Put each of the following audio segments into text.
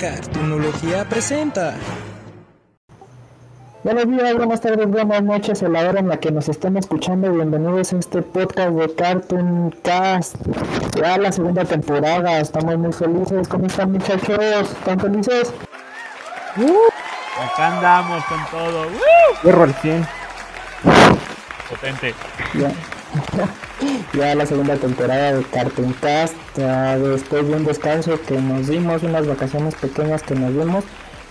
Cartunología presenta. Buenos días, buenas tardes, buenas noches, a la hora en la que nos estén escuchando. Bienvenidos a este podcast de Cartoon Cast. Ya la segunda temporada, estamos muy felices. ¿Cómo están, muchachos? ¿Están felices? Acá andamos con todo. Al 100. Potente. Ya. ya la segunda temporada de Cartoon Cast. Después de un descanso que nos dimos, unas vacaciones pequeñas que nos dimos,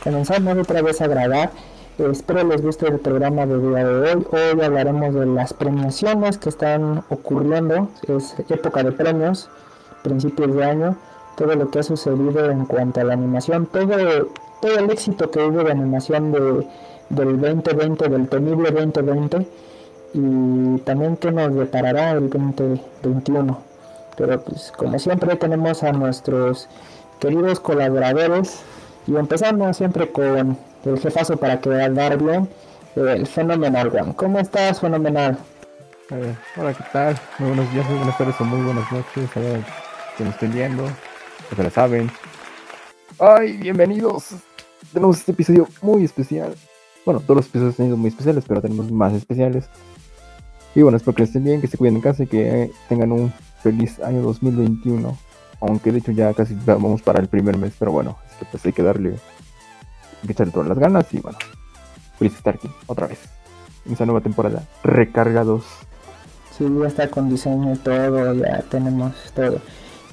comenzamos otra vez a grabar. Espero les guste el programa de día de hoy. Hoy hablaremos de las premiaciones que están ocurriendo. Es época de premios, principios de año. Todo lo que ha sucedido en cuanto a la animación. Todo, todo el éxito que hubo de animación de, del 2020, del temible 2020 y también qué nos deparará el 2021. Pero pues como siempre tenemos a nuestros queridos colaboradores y empezamos siempre con el jefazo para quedar bien, el Fenomenal One. ¿Cómo estás, Fenomenal? Hola, ¿qué tal? Muy buenos días, muy buenas tardes o muy buenas noches. A ver, que nos estén viendo, que se la saben. ¡Ay, bienvenidos! Tenemos este episodio muy especial. Bueno, todos los episodios han sido muy especiales, pero tenemos más especiales. Y bueno, espero que estén bien, que se cuiden en casa y que tengan un feliz año 2021. Aunque de hecho ya casi vamos para el primer mes, pero bueno, es que pues hay que darle, que echarle todas las ganas y bueno, feliz estar aquí otra vez. En esa nueva temporada, recargados. Sí, ya está con diseño y todo, ya tenemos todo.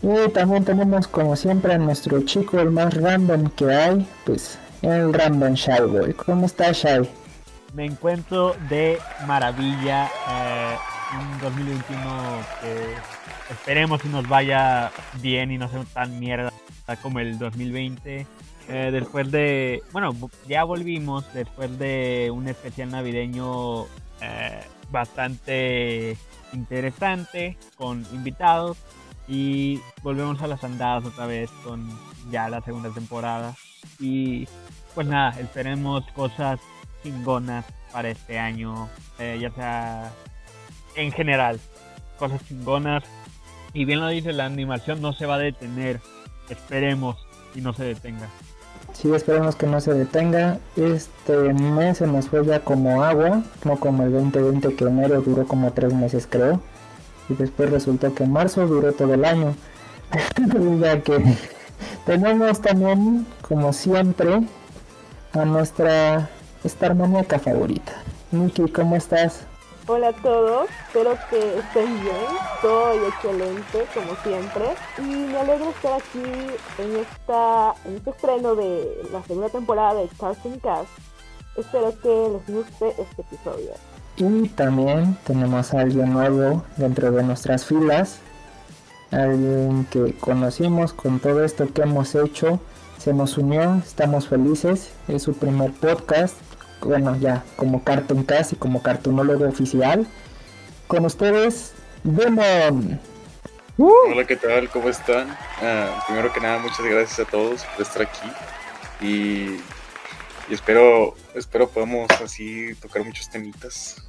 Y también tenemos como siempre a nuestro chico, el más random que hay, pues el random Shy. ¿Cómo está Shy? Me encuentro de maravilla. Eh, un 2021 que esperemos que nos vaya bien y no sea tan mierda como el 2020. Eh, después de, bueno, ya volvimos después de un especial navideño eh, bastante interesante con invitados y volvemos a las andadas otra vez con ya la segunda temporada y pues nada, esperemos cosas chingonas para este año, eh, ya sea en general, cosas chingonas. Y bien lo dice, la animación no se va a detener, esperemos y no se detenga. Sí, esperemos que no se detenga. Este mes se nos fue ya como agua, no como el 2020 que enero duró como tres meses creo. Y después resultó que marzo duró todo el año. ya que tenemos también, como siempre, a nuestra esta armónica favorita. Miki, ¿cómo estás? Hola a todos, espero que estén bien, estoy excelente como siempre y me alegro estar aquí en esta en este estreno de la segunda temporada de Cartoon Cast. Espero que les guste este episodio. Y también tenemos a alguien nuevo dentro de nuestras filas, alguien que conocimos con todo esto que hemos hecho, se nos unió, estamos felices, es su primer podcast bueno, ya como Cartoon Cast y como cartunólogo oficial. Con ustedes, Demon. Uh. Hola, ¿qué tal? ¿Cómo están? Ah, primero que nada, muchas gracias a todos por estar aquí. Y, y espero, espero podamos así tocar muchos temitas.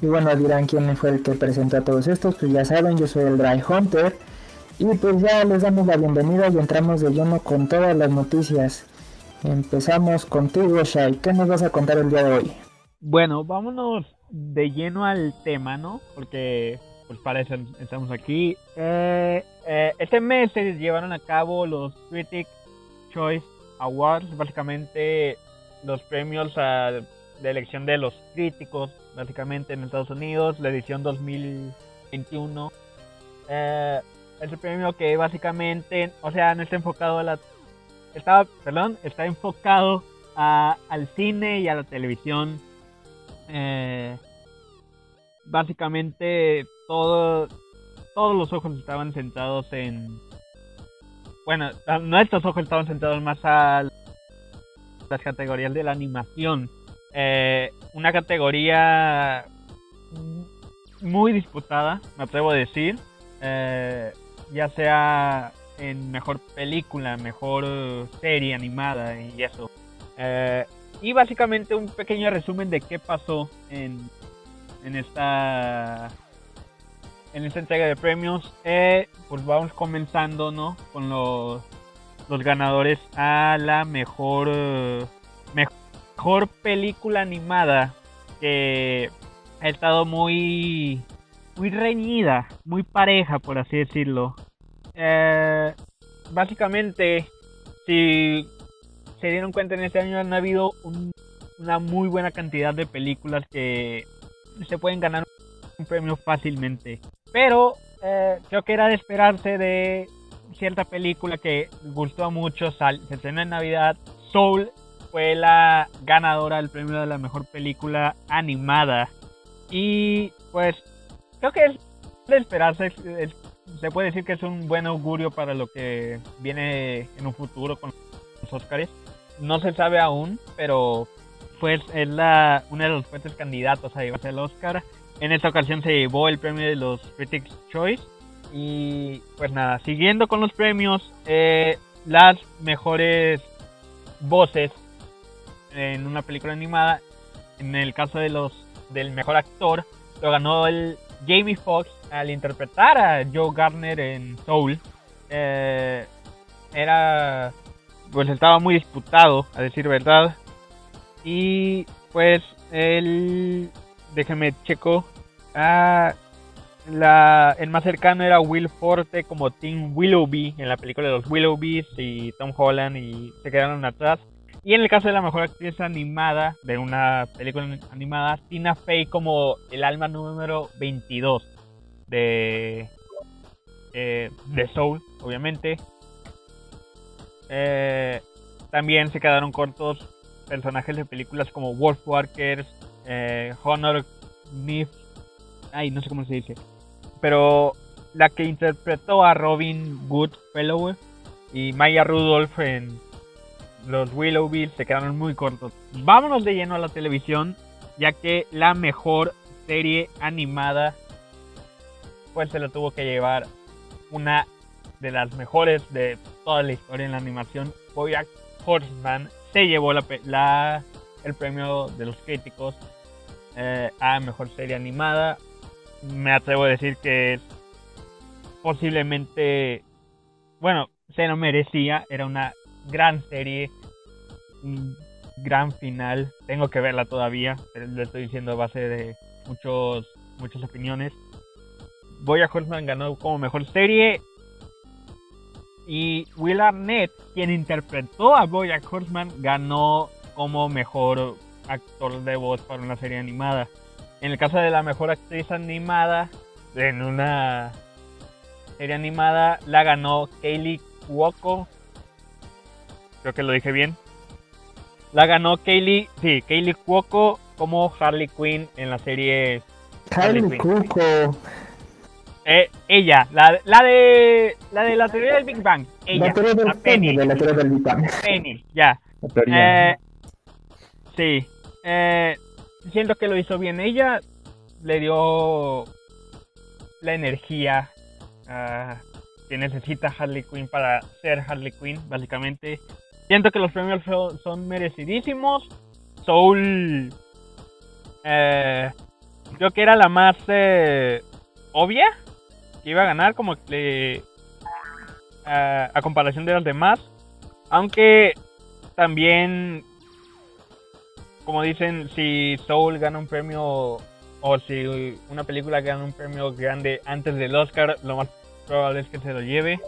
Y bueno, dirán quién fue el que presentó a todos estos. Pues ya saben, yo soy el Dry Hunter. Y pues ya les damos la bienvenida y entramos de lleno con todas las noticias. Empezamos contigo, Shai. ¿Qué nos vas a contar el día de hoy? Bueno, vámonos de lleno al tema, ¿no? Porque, pues para eso estamos aquí. Eh, eh, este mes se llevaron a cabo los Critic Choice Awards, básicamente los premios a, de elección de los críticos, básicamente en Estados Unidos, la edición 2021. Eh, el premio que básicamente, o sea, no está enfocado a la estaba, perdón, está enfocado a, al cine y a la televisión. Eh, básicamente todo, todos los ojos estaban sentados en... Bueno, nuestros ojos estaban sentados más a las categorías de la animación. Eh, una categoría muy disputada, me atrevo a decir. Eh, ya sea en mejor película, mejor serie animada y eso. Eh, y básicamente un pequeño resumen de qué pasó en, en esta en esta entrega de premios. Eh, pues vamos comenzando, ¿no? Con los los ganadores a la mejor mejor película animada que ha estado muy muy reñida, muy pareja por así decirlo. Eh, básicamente, si se dieron cuenta en este año han habido una muy buena cantidad de películas que se pueden ganar un premio fácilmente. Pero eh, creo que era de esperarse de cierta película que gustó mucho, se estrenó en Navidad. Soul fue la ganadora del premio de la mejor película animada. Y pues creo que es de esperarse. se puede decir que es un buen augurio para lo que viene en un futuro con los Oscars. No se sabe aún, pero pues es la, uno de los fuertes candidatos a llevarse el Oscar. En esta ocasión se llevó el premio de los Critics' Choice. Y pues nada, siguiendo con los premios, eh, las mejores voces en una película animada. En el caso de los del mejor actor, lo ganó el Jamie Foxx al interpretar a Joe Gardner en Soul. Eh, era pues estaba muy disputado, a decir verdad. Y pues el déjeme checo Ah, la, el más cercano era Will Forte como Tim Willoughby en la película de los Willoughbys y Tom Holland y se quedaron atrás. Y en el caso de la mejor actriz animada de una película animada, Tina Fey como el alma número 22 de, eh, de Soul, obviamente. Eh, también se quedaron cortos personajes de películas como Wolfwalkers, eh, Honor Nif ay, no sé cómo se dice, pero la que interpretó a Robin Goodfellow y Maya Rudolph en los Willowville se quedaron muy cortos. Vámonos de lleno a la televisión, ya que la mejor serie animada pues se lo tuvo que llevar una de las mejores de toda la historia en la animación, Boyack Horseman, se llevó la, el premio de los críticos eh, a mejor serie animada. Me atrevo a decir que posiblemente, bueno, se lo merecía, era una gran serie, gran final, tengo que verla todavía, le estoy diciendo a base de muchos, muchas opiniones. Boya Horseman ganó como mejor serie y Will Arnett, quien interpretó a Boya Horseman, ganó como mejor actor de voz para una serie animada. En el caso de la mejor actriz animada, en una serie animada, la ganó Kaylee Cuoco. Creo que lo dije bien. La ganó Kaylee, sí, Kaylee Cuoco como Harley Quinn en la serie Harley Cuoco. Eh, ella, la, la, de la de la teoría del Big Bang. Ella, la teoría del, Penny, de la teoría del Big Bang. Penny, ya. Eh, sí. Eh, siento que lo hizo bien. Ella le dio la energía uh, que necesita Harley Quinn para ser Harley Quinn, básicamente. Siento que los premios son merecidísimos. Soul eh, creo que era la más eh, obvia que iba a ganar, como que a comparación de los demás. Aunque también como dicen, si Soul gana un premio o si una película gana un premio grande antes del Oscar, lo más probable es que se lo lleve.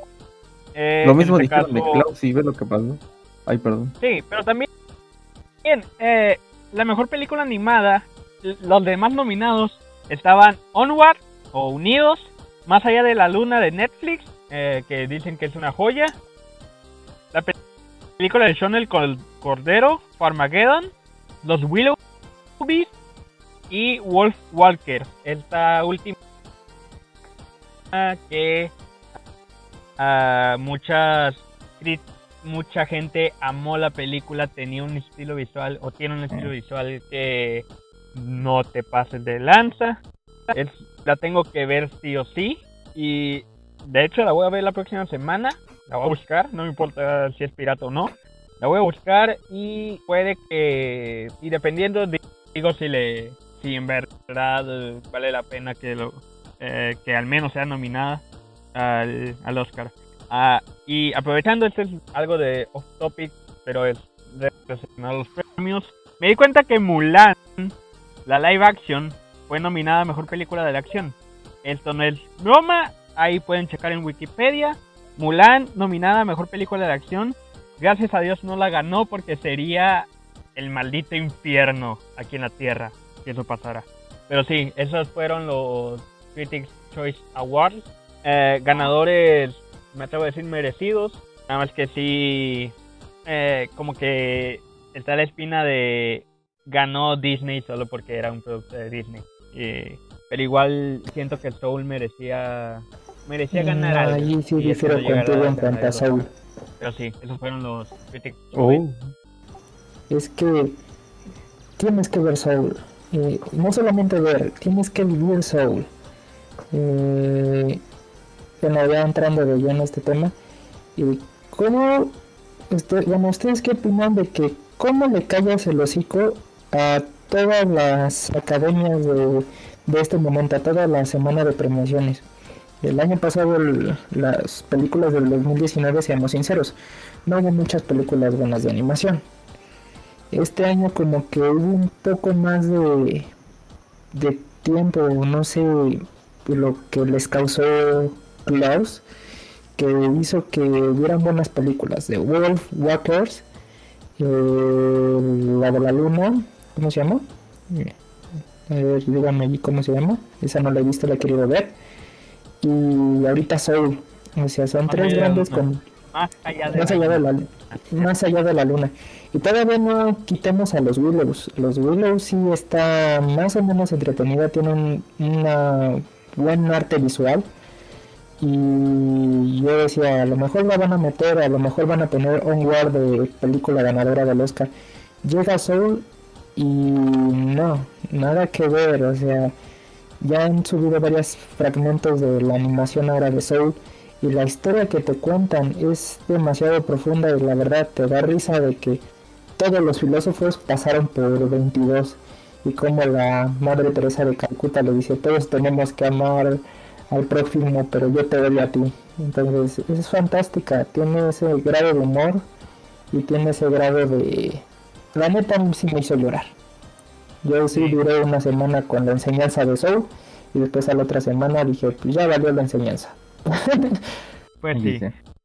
Eh, lo mismo este dijeron de Klaus, ¿sí ves lo que pasó? Ay, perdón. Sí, pero también, bien, eh, la mejor película animada, los demás nominados estaban Onward o Unidos, Más allá de la luna de Netflix, eh, que dicen que es una joya. La película de Sean el Cordero, Farmageddon, los Willowbees y Wolf Walker. Esta última que uh, muchas mucha gente amó la película, tenía un estilo visual o tiene un estilo visual que no te pases de lanza. Es, la tengo que ver sí o sí y de hecho la voy a ver la próxima semana. La voy a buscar, no me importa si es pirata o no. La voy a buscar y puede que, y dependiendo, digo si le, si en verdad vale la pena que lo, eh, que al menos sea nominada al, al Oscar. Ah, y aprovechando, esto es algo de off topic, pero es a los premios. Me di cuenta que Mulan, la live action, fue nominada a mejor película de la acción. Esto no es broma, ahí pueden checar en Wikipedia. Mulan, nominada a mejor película de acción. Gracias a Dios no la ganó porque sería el maldito infierno aquí en la tierra si eso pasara. Pero sí, esos fueron los Critics Choice Awards. Eh, ganadores, me atrevo a decir, merecidos. Nada más que sí, eh, como que está la espina de ganó Disney solo porque era un producto de Disney. Eh, pero igual siento que Soul merecía merecía ganar algo. Ahí sí difiero contigo en cuanto a Soul. Pero sí, esos fueron los Critics Oh. Es que tienes que ver Soul. Eh, no solamente ver, tienes que vivir Soul. Eh, bueno, ya entrando de lleno este tema. Y ¿Cómo, usted- bueno, ustedes qué opinan de que cómo le callas el hocico a todas las academias de, de este momento, a toda la semana de premiaciones? El año pasado las películas del 2019, seamos sinceros, no hubo muchas películas buenas de animación. Este año como que hubo un poco más de, de tiempo, no sé, lo que les causó Klaus, que hizo que hubieran buenas películas de Wolf Walkers, eh, la de la luna, ¿cómo se llama? A ver, díganme allí cómo se llama, esa no la he visto, la he querido ver. Y ahorita Soul, o sea, son tres grandes luna. con, Más allá de más la- allá de la más allá de la luna y todavía no quitemos a los Willows los Willows sí está más o menos entretenida tienen una buen arte visual y yo decía a lo mejor la van a meter a lo mejor van a poner Onward de película ganadora del Oscar llega Soul y no nada que ver o sea ya han subido varios fragmentos de la animación ahora de Soul y la historia que te cuentan es demasiado profunda y la verdad te da risa de que todos los filósofos pasaron por 22 y como la madre Teresa de Calcuta le dice todos tenemos que amar al prójimo pero yo te odio a ti entonces es fantástica tiene ese grado de humor y tiene ese grado de la neta a mí sí me hizo llorar yo sí duré una semana con la enseñanza de Soul y después a la otra semana dije pues ya valió la enseñanza Pues sí.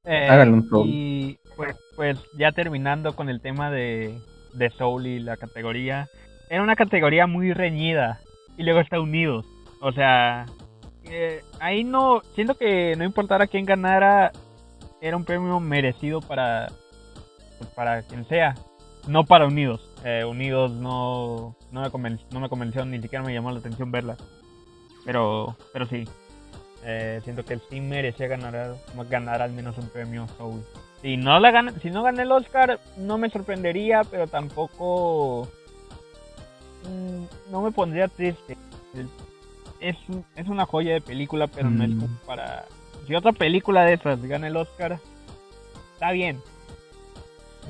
Eh, Háganle un Soul. Y pues, pues ya terminando con el tema de, de Soul y la categoría. Era una categoría muy reñida. Y luego está Unidos. O sea, eh, ahí no. Siento que no importara quién ganara, era un premio merecido para, para quien sea. No para Unidos. Eh, Unidos no, no, me conven- no me convenció, ni siquiera me llamó la atención verla. Pero, pero sí. Eh, siento que sí merecía ganar, ganar al menos un premio Soul. Si no, la gana, si no gané el Oscar, no me sorprendería, pero tampoco mm, no me pondría triste. Es, es una joya de película, pero no es Mm. como para... Si otra película de esas gana el Oscar, está bien.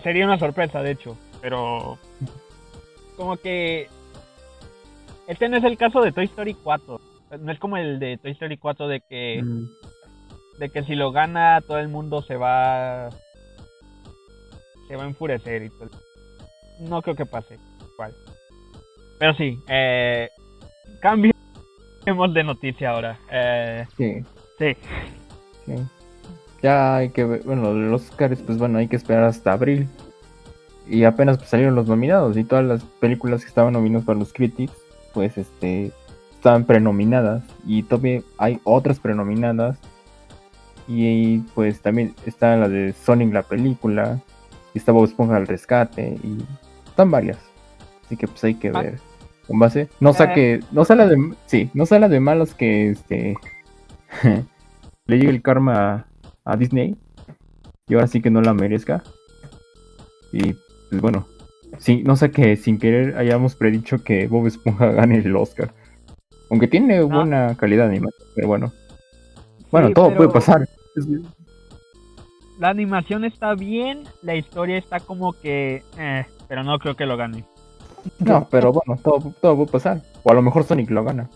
Sería una sorpresa, de hecho, pero como que este no es el caso de Toy Story 4. No es como el de Toy Story 4 de que Mm, de que si lo gana todo el mundo se va se va a enfurecer y todo. No creo que pase, igual. Pero sí, eh, cambiemos de noticia ahora. Eh, sí, sí, sí. Ya hay que ver, bueno, los Oscars, pues bueno, hay que esperar hasta abril. Y apenas pues, salieron los nominados y todas las películas que estaban nominadas para los Critics, pues este, estaban prenominadas. Y todavía hay otras prenominadas. Y pues también está la de Sonic la película. Y está Bob Esponja al rescate. Y están varias. Así que pues hay que Ah. ver. Con base. No saque. No sale de. Sí, no sale de malos que este. le llegue el karma a, a Disney. Y ahora sí que no la merezca. Y pues bueno. Sí, no sé que sin querer hayamos predicho que Bob Esponja gane el Oscar. Aunque tiene buena calidad de animación, pero bueno. Bueno, Sí, todo puede pasar. la animación está bien, la historia está como que, eh, pero no creo que lo gane. No, pero bueno, todo, todo puede pasar. O a lo mejor Sonic lo gana.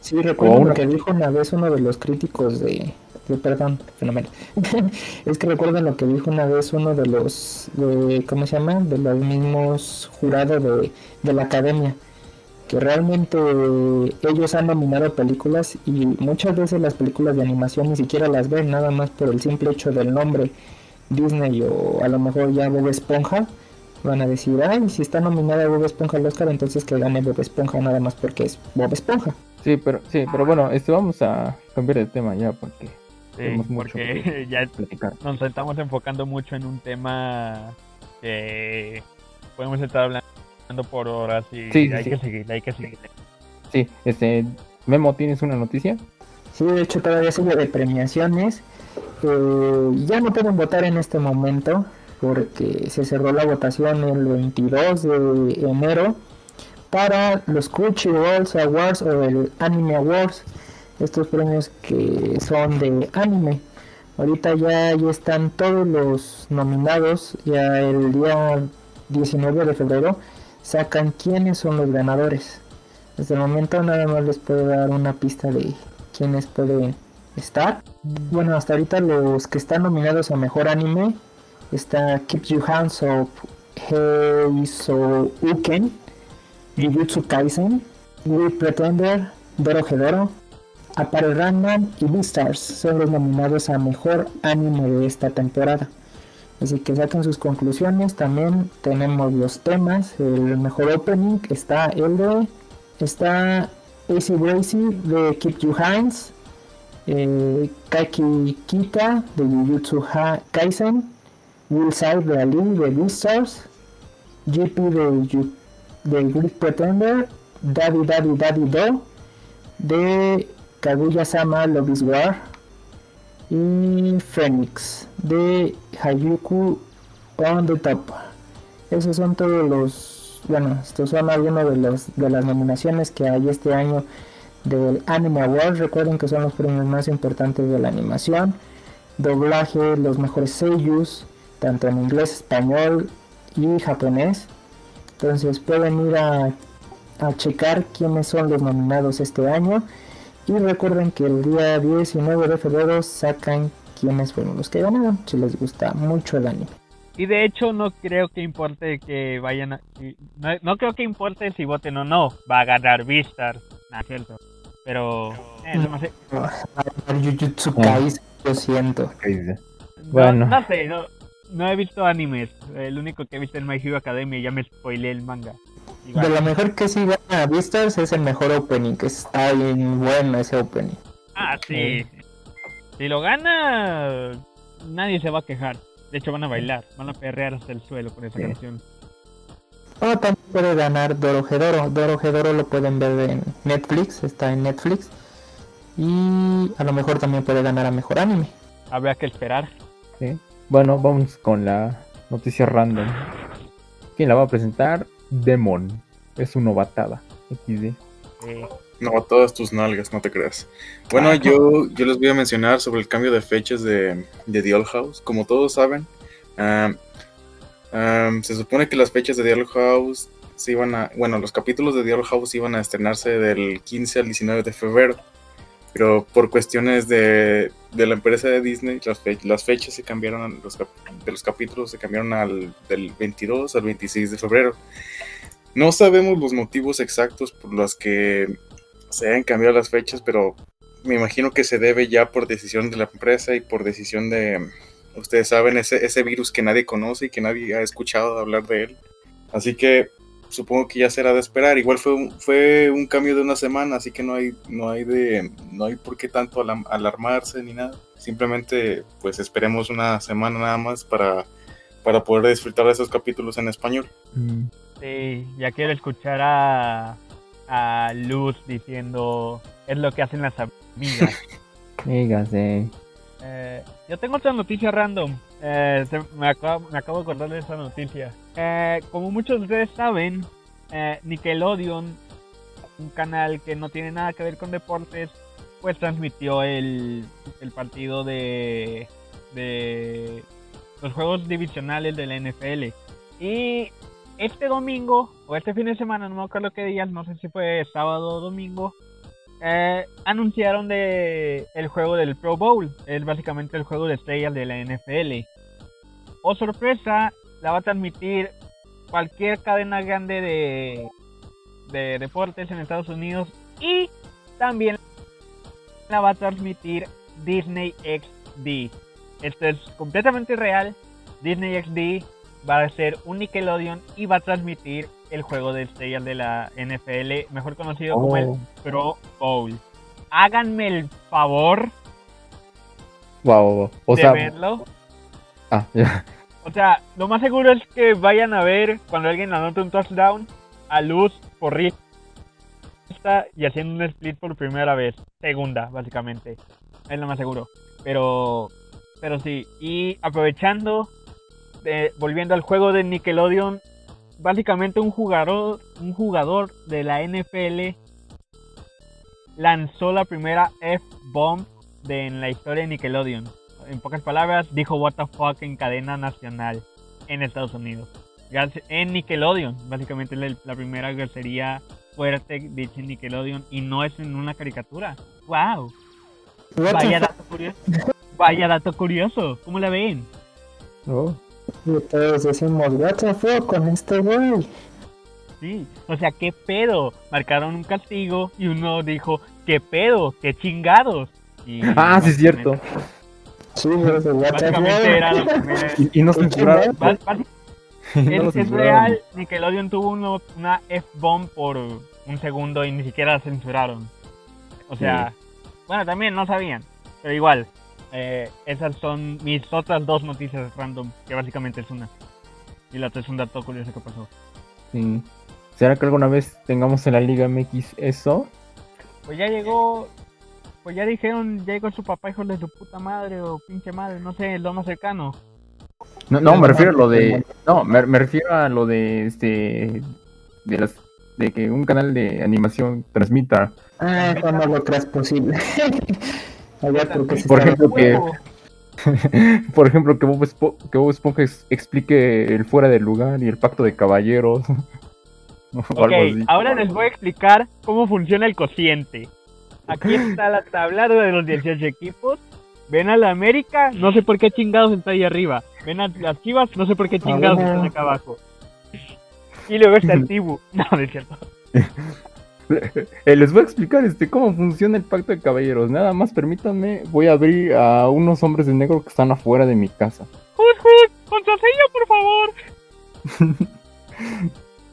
Sí, recuerdo una- lo que dijo una vez uno de los críticos de, perdón, fenómeno. es que recuerden lo que dijo una vez uno de los, de, ¿cómo se llama? De los mismos jurados de, de la academia. Que realmente ellos han nominado películas y muchas veces las películas de animación ni siquiera las ven, nada más por el simple hecho del nombre Disney o a lo mejor ya Bob Esponja. Van a decir, ay, si está nominada Bob Esponja al Oscar, entonces que gane Bob Esponja nada más porque es Bob Esponja. Sí, pero sí, pero bueno, este vamos a cambiar de tema ya porque Sí, tenemos mucho porque que ya platicar. nos estamos enfocando mucho en un tema que podemos estar hablando por horas y Sí, sí, hay sí. que seguir, hay que seguir. Sí, este Memo, ¿tienes una noticia? Sí, de hecho todavía sigue de premiaciones. Eh, ya no pueden votar en este momento porque se cerró la votación el 22 de enero para los Crunchyroll Awards o el Anime Awards. Estos premios que son de anime. Ahorita ya, ya están todos los nominados. Ya el día 19 de febrero sacan quiénes son los ganadores. Desde el momento nada más les puedo dar una pista de quiénes pueden estar. Bueno, hasta ahorita los que están nominados a mejor anime está Keep You Hands of Heiso Uken, Jujutsu Kaisen, We Pretender, Doro Hedoro, Apare Ranman y Beastars son los nominados a mejor anime de esta temporada. Así que saquen sus conclusiones. También tenemos los temas. El mejor opening está el de. Está AC Bracy de Keep You Hands. Eh, Kaki Kita de Jujutsu Kaisen. Will Side de Ali de Beastars. GP de, de Great Pretender. Daddy Daddy Daddy Do de Kaguya Sama Love is War y Phoenix de Hayuku on the Top. Esos son todos los, bueno, estos son algunos de los de las nominaciones que hay este año del Anime Awards. Recuerden que son los premios más importantes de la animación. Doblaje, los mejores seiyus, tanto en inglés, español y japonés. Entonces pueden ir a, a checar quiénes son los nominados este año. Y recuerden que el día 19 de febrero sacan quiénes fueron los que ganaron, si les gusta mucho el anime. Y de hecho no creo que importe que vayan a... No, no creo que importe si voten o no. Va a ganar Vistar. Nada, cierto. Pero... eh, me hace- Jujutsu. Kaisen, lo siento. No, Bueno. no sé, no, no he visto animes. El único que he visto es My Hero Academia y ya me spoileé el manga. Igual. De lo mejor que sí gana Beastars es el mejor opening, que está bien bueno ese opening. Ah, sí. Si lo gana, nadie se va a quejar. De hecho, van a bailar, van a perrear hasta el suelo con esa Sí. canción. O también puede ganar Dorohedoro. Dorohedoro lo pueden ver en Netflix, está en Netflix. Y a lo mejor también puede ganar a mejor anime. Habrá que esperar. Sí. Bueno, vamos con la noticia random. ¿Quién la va a presentar? Demon. Es una novatada. XD. No, todas tus nalgas, no te creas. Bueno, yo, yo les voy a mencionar sobre el cambio de fechas de, de The Old House. Como todos saben, am, am, se supone que las fechas de The Old House se iban a. Bueno, los capítulos de The Old House iban a estrenarse del 15 al 19 de febrero. Pero por cuestiones de, de la empresa de Disney, las, fe- las fechas se cambiaron, los de los capítulos se cambiaron al, del 22 al 26 de febrero. No sabemos los motivos exactos por los que se hayan cambiado las fechas, pero me imagino que se debe ya por decisión de la empresa y por decisión de, ustedes saben, ese, ese virus que nadie conoce y que nadie ha escuchado hablar de él. Así que supongo que ya será de esperar. Igual fue un, fue un cambio de una semana, así que no hay, no hay de, no hay por qué tanto alarmarse ni nada. Simplemente, pues esperemos una semana nada más para, para poder disfrutar de esos capítulos en español. Mm, sí, ya quiero escuchar a, a Luz diciendo es lo que hacen las amigas. Dígase. Eh, yo tengo otra noticia random. Eh, me, acabo, de acordar de esa noticia. Eh, como muchos de ustedes saben, eh, Nickelodeon, un canal que no tiene nada que ver con deportes, pues transmitió el, el partido de, de los juegos divisionales de la NFL. Y este domingo, o este fin de semana, no me acuerdo qué día, no sé si fue sábado o domingo, eh, anunciaron de el juego del Pro Bowl. Es básicamente el juego de estrellas de la NFL. O sorpresa, la va a transmitir cualquier cadena grande de, de deportes en Estados Unidos y también la va a transmitir Disney XD. Esto es completamente real. Disney XD va a ser un Nickelodeon y va a transmitir el juego de estrellas de la NFL, mejor conocido como el Oh. Pro Bowl. Háganme el favor Wow, o de sea, verlo. ah. O sea, lo más seguro es que vayan a ver cuando alguien anota un touchdown a luz porrista y haciendo un split por primera vez. Segunda, básicamente. Es lo más seguro. Pero, pero sí. Y aprovechando, de- volviendo al juego de Nickelodeon, básicamente un jugador, un jugador de la NFL lanzó la primera F-bomb de en la historia de Nickelodeon. En pocas palabras, dijo what the fuck en cadena nacional en Estados Unidos. En Nickelodeon, básicamente la, primera grosería fuerte dicha en Nickelodeon y no es en una caricatura. ¡Wow! Vaya dato curioso. Vaya dato curioso. ¿Cómo la ven? Oh, Y todos decimos, what the fuck con este güey. Sí. O sea, ¿qué pedo? Marcaron un castigo y uno dijo, ¿qué pedo? ¿Qué chingados? Y Ah, sí es cierto. Sí, pues, what the Básicamente era. Y, y no censuraron. Bas- bas- y no lo Es, es censuraron. real, Nickelodeon tuvo uno- una F-bomb por un segundo y ni siquiera la censuraron. O sea, bueno, también no sabían, pero igual. Eh, esas son mis otras dos noticias random, que básicamente es una. Y la otra es un dato curioso que pasó. Sí. ¿Será que alguna vez tengamos en la Liga MX eso? Pues ya llegó, pues ya dijeron, ya llegó su papá, hijo de su puta madre o pinche madre, no sé, lo más cercano. No, no, me refiero a lo de. No, me, me refiero a lo de este. De las. De que un canal de animación transmita. Ah, no lo creas posible. Allá se Por ejemplo, que-. Por ejemplo, que Bob, Espo- que Bob Esponja ex- explique el fuera del lugar y el pacto de caballeros. Ok, ahora les voy a explicar cómo funciona el cociente. Aquí está la tabla de los 18 equipos. Ven a la América, no sé por qué chingados está ahí arriba. Ven a las Chivas, no sé por qué chingados están acá abajo. Y luego está el Tibu. No, no es cierto. Eh, les voy a explicar este cómo funciona el pacto de caballeros. Nada más permítanme, voy a abrir a unos hombres de negro que están afuera de mi casa. ¡Contraseña, por favor!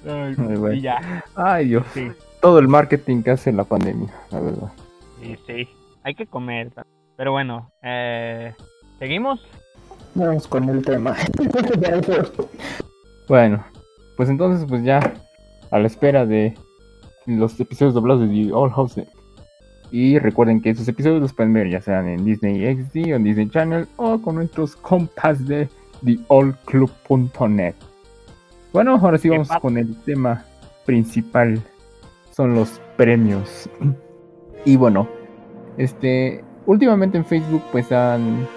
Ay, Ay, güey. y ya, Ay, Dios. sí. Todo el marketing que hace la pandemia, la verdad. Sí, sí. Hay que comer. Pero bueno, eh, ¿seguimos? Vamos con el tema. Bueno, pues entonces, pues ya a la espera de los episodios doblados de The All House. Y recuerden que esos episodios los pueden ver ya sean en Disney XD o en Disney Channel o con nuestros compas de theallclub.net. Bueno, ahora sí ¿Qué vamos con el tema principal. Son los premios. Y bueno, este últimamente en Facebook pues han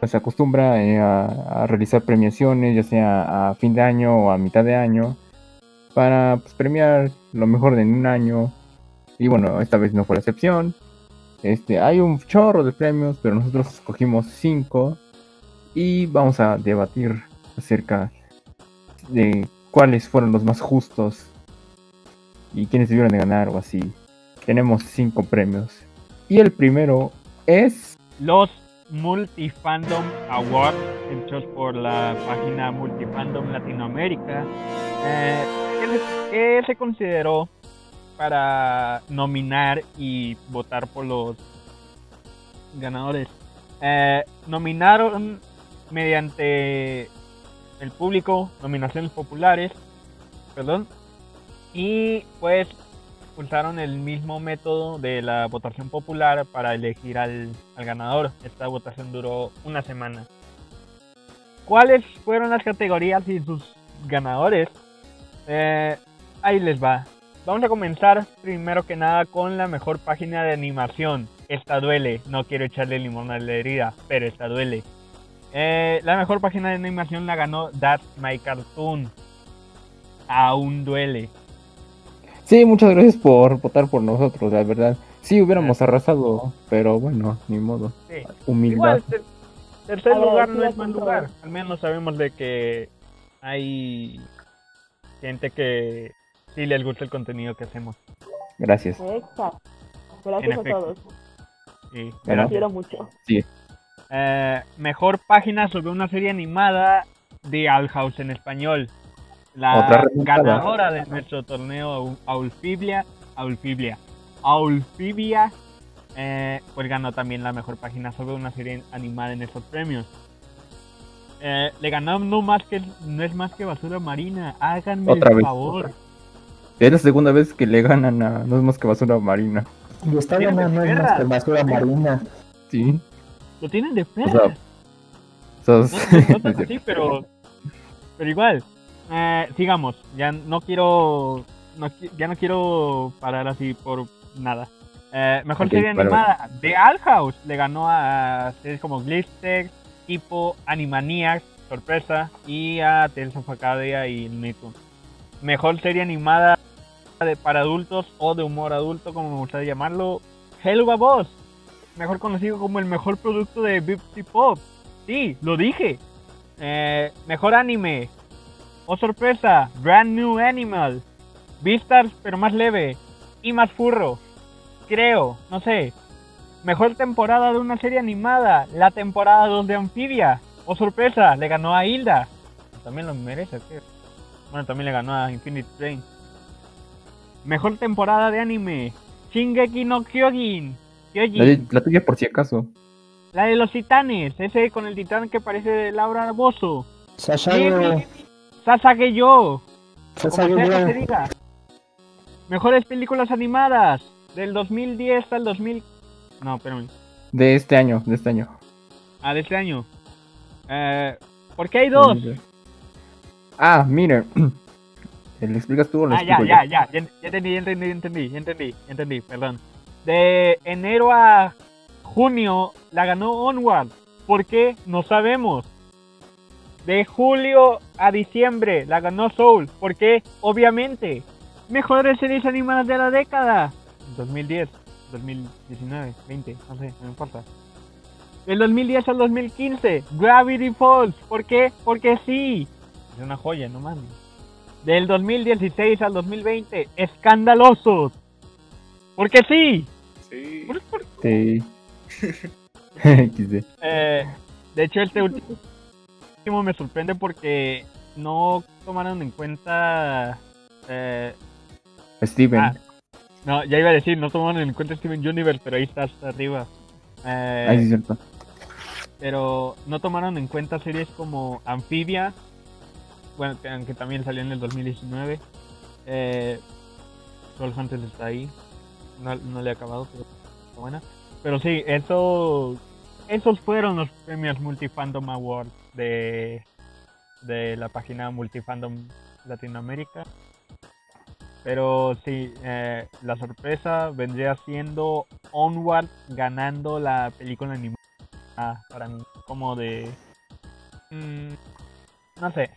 pues, se acostumbra eh, a, a realizar premiaciones, ya sea a fin de año o a mitad de año, para pues, premiar lo mejor de un año. Y bueno, esta vez no fue la excepción. Este, hay un chorro de premios, pero nosotros escogimos cinco y vamos a debatir acerca de cuáles fueron los más justos y quiénes debieron de ganar o así. Tenemos cinco premios. Y el primero es Los Multifandom Awards, hechos por la página Multifandom Latinoamérica, eh, que se consideró para nominar y votar por los ganadores. Eh, nominaron mediante el público, nominaciones populares, perdón, y pues usaron el mismo método de la votación popular para elegir al ganador. Esta votación duró una semana. ¿Cuáles fueron las categorías y sus ganadores? Eh, ahí les va. Vamos a comenzar primero que nada con la mejor página de animación. Esta duele, no quiero echarle limón a la herida, pero esta duele. Eh, la mejor página de animación la ganó That's My Cartoon. Aún duele. Sí, muchas gracias por votar por nosotros, la verdad. Sí, hubiéramos arrasado, pero bueno, ni modo. Sí. Humildad. Igual, ter- tercer lugar no es mal lugar. Al menos sabemos de que hay gente que sí les gusta el contenido que hacemos. Gracias. Exacto. En Gracias a efecto. todos. Sí, Bueno. Los gracias. quiero mucho. Eh, mejor página sobre una serie animada de Owl House en español. La ganadora de nuestro torneo Au- Aulfibia, Aulfibia, Aulfibia, eh, pues ganó también la mejor página sobre una serie animada en estos premios. Eh, le ganó no más que no es más que basura marina. Háganme Otra el vez. favor. Es la segunda vez que le ganan a No es más que basura marina. Y está ganando no es más que basura marina. Sí. Lo tienen de O perra. sea, o sea, No, no, no tan así, pero, pero igual. Eh, sigamos. Ya no quiero. no ya no quiero parar así por nada. Eh, mejor Ok, serie vale, vale. animada. The Owl House le ganó a series como Glistex, Tipo, Animaniacs, Sorpresa y a Tales of Acadia y Nicktoons. Mejor serie animada de, para adultos o de humor adulto, como me gustaría llamarlo. Hello Boss, mejor conocido como el mejor producto de Bipsy Pop. Sí, lo dije. Eh, mejor anime. Oh sorpresa, Brand New Animal. Beastars, pero más leve. Y más furro. Creo, no sé. Mejor temporada de una serie animada. La temporada 2 de Amphibia. Oh sorpresa, le ganó a Hilda. También lo merece, creo. Bueno, también le ganó a Infinite Train. Mejor temporada de anime. Shingeki no Kyojin. Kyojin. la, de- la tuya por si acaso. La de los titanes, ese con el titán que parece de Laura Bozo. Sasage yo, Sasage yo. diga. Mejores películas animadas del 2010 al 2000. No, espérame. De este año, de este año. Ah, de este año. Eh, ¿Por qué hay dos? Ah, mire. ¿Le explicas tú o Ah, ya, ya, ya, ya, entendí, ya entendí, entendí, ya entendí, entendí, perdón. De enero a junio la ganó Onward. ¿Por qué? No sabemos. De julio a diciembre la ganó Soul. ¿Por qué? Obviamente. Mejores series animadas de la década. 2010, 2019, 20, no sé, no importa. Del 2010 al 2015, Gravity Falls. ¿Por qué? Porque sí. Es una joya, no mames. Del 2016 al 2020, escandalosos. Porque sí. Sí. Por- por- Sí. Eh, de hecho, este último me sorprende porque no tomaron en cuenta. eh, Steven. Ah, no, ya iba a decir, no tomaron en cuenta Steven Universe, pero ahí está hasta arriba. Eh, Ahí sí es cierto. pero no tomaron en cuenta series como Amphibia, bueno, que, aunque también salió en el 2019. Eh, Soul Hunters está ahí, no, no le he acabado, pero está buena. Pero sí, eso, esos fueron los premios Multifandom Awards de, de la página Multifandom Latinoamérica. Pero sí, eh, la sorpresa vendría siendo Onward ganando la película animada ah, para mí, como de... mm, no sé.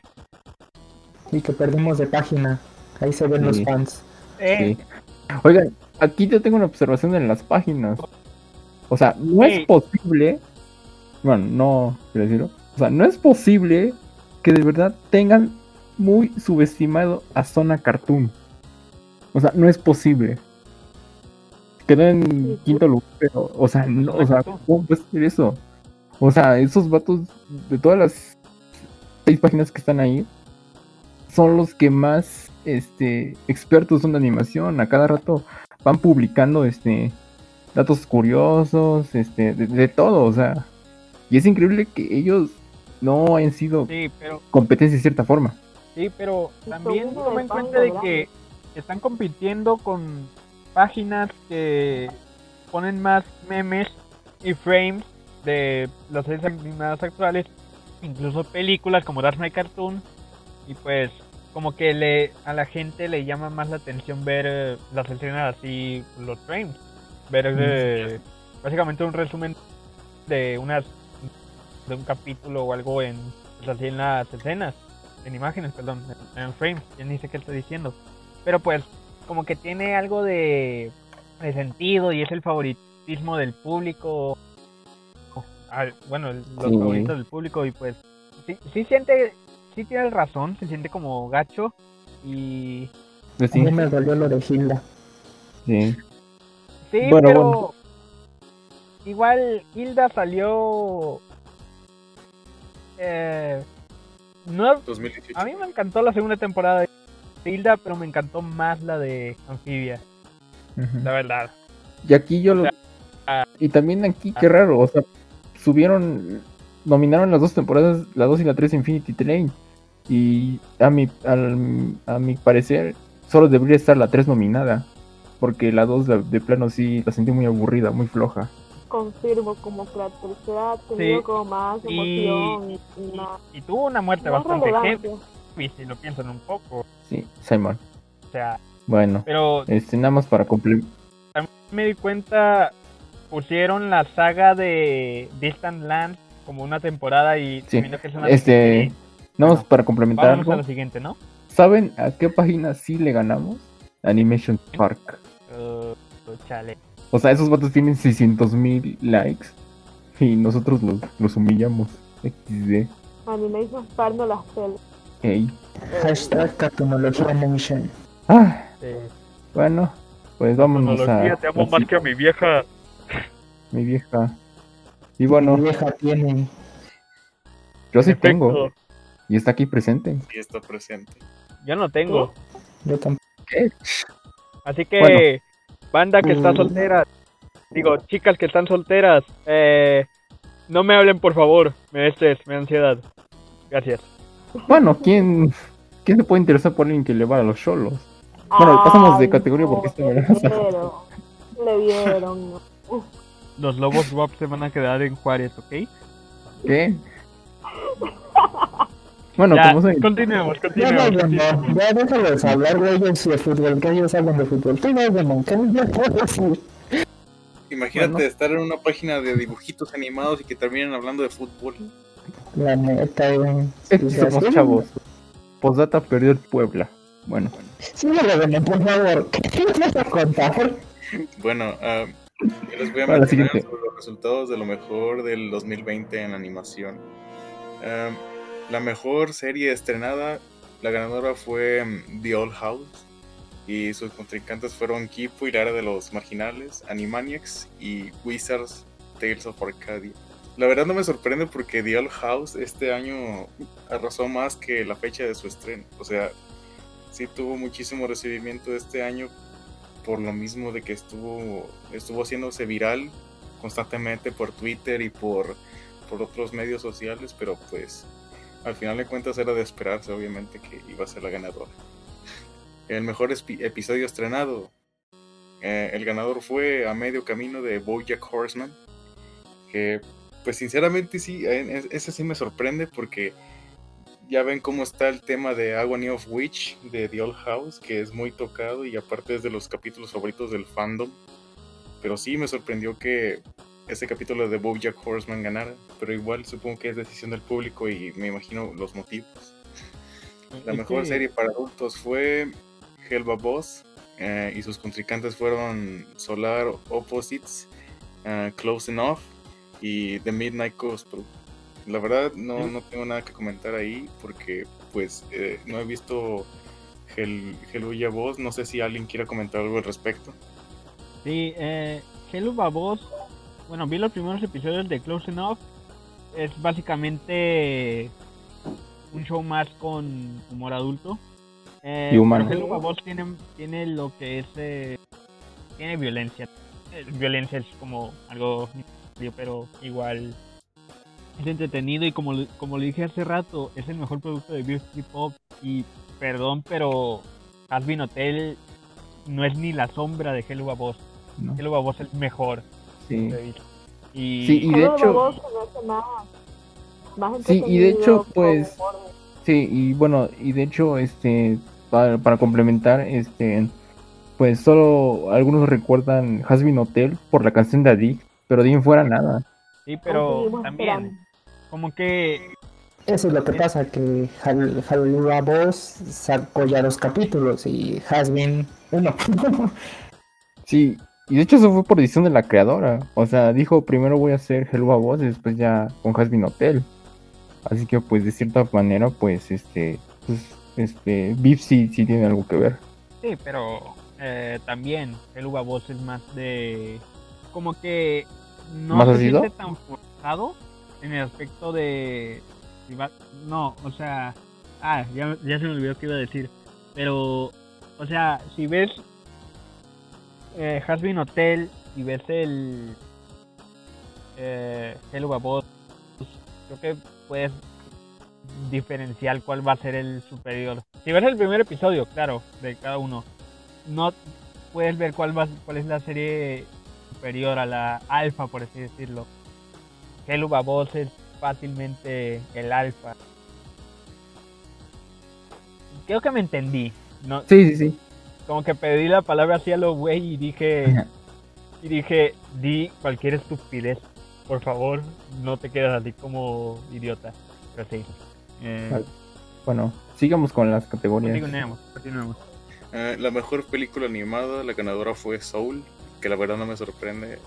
Y que perdimos de página. Ahí se ven los fans. Eh, Sí. Oigan, aquí yo tengo una observación en las páginas. O sea, no Sí. es posible. Bueno, no quiero decirlo. O sea, no es posible que de verdad tengan muy subestimado a Zona Cartoon. O sea, no es posible. Quedó en quinto lugar, pero, o sea, no, o sea. ¿cómo puede ser eso? O sea, esos vatos de todas las seis páginas que están ahí son los que más este expertos son de animación. A cada rato van publicando este datos curiosos, este, de, de todo, o sea. Y es increíble que ellos no hayan sido sí, pero competencia de cierta forma. Sí, pero también toma en cuenta de que están compitiendo con páginas que ponen más memes y frames de las series animadas actuales, incluso películas como Dark Knight Cartoon, y pues como que le a la gente le llama más la atención ver eh, las escenas así, los frames, ver eh, básicamente un resumen de unas de un capítulo o algo en pues, así en las escenas en imágenes, perdón, en, en frames, ya ni sé qué estoy diciendo. Pero pues, como que tiene algo de resentido y es el favoritismo del público. Ah, bueno, el- los Sí. favoritos del público y pues sí, sí siente, sí tiene razón, se siente como gacho y Pues A mí me dolió lo de Hilda. sí. sí, Bueno, pero bueno. igual Hilda salió eh, no 2018. A mí me encantó la segunda temporada de Hilda, pero me encantó más la de Amphibia, la verdad. Y aquí yo lo... ah. Y también aquí, qué raro, o sea, subieron, nominaron las dos temporadas, la 2 y la 3 Infinity Train. Y a mi, al- a mi parecer, solo debería estar la 3 nominada. Porque la 2 de, de plano sí la sentí muy aburrida, muy floja. Confirmo como que la tercera ha tenido Sí. como más Y- emoción y, y más, Y tuvo una muerte bastante heavy, si lo piensan un poco. Sí, Simon. O sea, Bueno, pero este, nada más para complementar. me di cuenta, pusieron la saga de Distant Land como una temporada y Sí, que es una este, Nada más Bueno, para complementar Vamos a algo. la siguiente, ¿no? ¿Saben a qué página sí le ganamos? Animation Park. Uh, chale. O sea, esos vatos tienen 600 mil likes. Y nosotros los, los humillamos. XD. Animation Park no las pela. Hashtag Cartoonología Nation. Ah, bueno, pues vámonos a, te amo a- más que a mi vieja. mi vieja. Y Mi bueno, vieja tiene. yo sí tengo. Y está aquí presente. Y está presente. Yo no tengo. Yo tampoco. Así que, Bueno. banda que está Mm. soltera, digo, chicas que están solteras, eh, no me hablen por favor, me da estrés, me da ansiedad. Gracias. Bueno, ¿quién, ¿quién se puede interesar por alguien que le va a los cholos? Bueno, pasamos de categoría no, porque esta le me la- dieron, Le dieron. ¿no? Los lobos Rob se van a quedar en Juárez, ¿ok? ¿Qué? Bueno, ya, como soy. continuemos, Ya continuemos. no, Demon. Ya déjalos hablar de ellos de fútbol, que ellos hablan de fútbol. Tú no, Demon, que no ya puedo decir. Imagínate Bueno. estar en una página de dibujitos animados y que terminen hablando de fútbol. La neta, güey. Es que somos chavos. Postdata perdió el Puebla. Bueno, Sí, lo Demon, por favor. ¿Qué vas a contar? Bueno, ah, yo les voy a mencionar sobre los resultados de lo mejor del 2020 en animación. Ah, la mejor serie estrenada, la ganadora fue mm, The Old House. Y sus contrincantes fueron Kipo y Lara de los Marginales, Animaniacs y Wizards Tales of Arcadia. La verdad no me sorprende porque The Old House este año arrasó más que la fecha de su estreno. O sea, sí tuvo muchísimo recibimiento este año por lo mismo de que estuvo estuvo haciéndose viral constantemente por Twitter y por, por otros medios sociales, pero pues al final de cuentas era de esperarse obviamente que iba a ser la ganadora. El mejor episodio estrenado, eh, el ganador fue a medio camino de BoJack Horseman, que pues sinceramente sí, eh, es- ese sí me sorprende porque ya ven cómo está el tema de Agony of Witch de The Old House, que es muy tocado y aparte es de los capítulos favoritos del fandom. Pero sí me sorprendió que ese capítulo de BoJack Horseman ganara, pero igual supongo que es decisión del público y me imagino los motivos. La mejor serie para adultos fue Helva Boss eh, y sus contrincantes fueron Solar Opposites, eh, Close Enough y The Midnight Gospel. La verdad no, no tengo nada que comentar ahí porque pues eh, no he visto Hel Helluya Boss, no sé si alguien quiera comentar algo al respecto. Sí, eh, Hello Babos, bueno, vi los primeros episodios de Close Enough. Es básicamente un show más con humor adulto. Eh, Y humano. pero Hello Babos tiene, tiene lo que es. eh, tiene violencia. Eh, violencia es como algo. Pero igual. Es entretenido y como, le- como le dije hace rato, es el mejor producto de Beauty Pop. Y perdón, pero Asbin Hotel no es ni la sombra de Hello Babos. ¿no? Hello Babos es el mejor Sí. Y, Sí, y de Hello hecho- más, más Sí, y de hecho, pues. Sí, y bueno, y de hecho, este, para, para complementar, este, pues solo algunos recuerdan Hasbin Hotel por la canción de Addict, pero de ahí en fuera nada. sí, pero también, como que Eso es lo que pasa, que Hal- Hallelujah Boss sacó ya dos capítulos y Has been uno. Sí, Y de hecho eso fue por decisión de la creadora. O sea, dijo primero voy a hacer Hello Boss y después ya con Hasbin Hotel. Así que pues de cierta manera pues este pues este Beef sí, sí tiene algo que ver. Sí, pero eh, también el uva voz es más de como que no ¿Más se ácido? siente tan forzado en el aspecto de no, o sea, ah, ya, ya se me olvidó qué iba a decir, pero o sea, si ves eh, Hasbin Hotel y ves el eh, el uva voz, creo que puedes diferenciar cuál va a ser el superior. Si ves el primer episodio, claro, de cada uno, no puedes ver cuál va, cuál es la serie superior a la alfa, por así decirlo. Hello Babos es fácilmente el alfa. Creo que me entendí. No, Sí, sí, sí. como que pedí la palabra así a lo güey y dije y dije di cualquier estupidez por favor no te quedes así como idiota pero sí eh, Vale. Bueno, sigamos con las categorías. continuemos continuemos Eh, la mejor película animada, la ganadora fue Soul, que la verdad no me sorprende.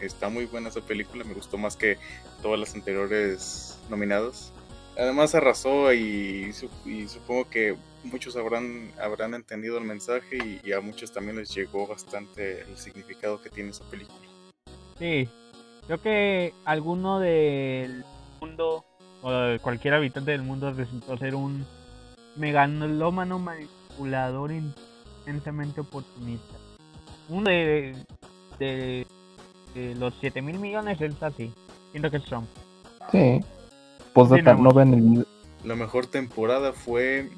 Está muy buena esa película, me gustó más que todas las anteriores nominadas. Además arrasó y, y supongo que muchos habrán, habrán entendido el mensaje y, y a muchos también les llegó bastante el significado que tiene esa película. sí creo que alguno del mundo o cualquier habitante del mundo resultó ser un megalómano manipulador intensamente oportunista uno de, de, de los 7 mil millones es así siento que es Trump Sí. Postdata, Continuemos. no vean el video. La mejor temporada fue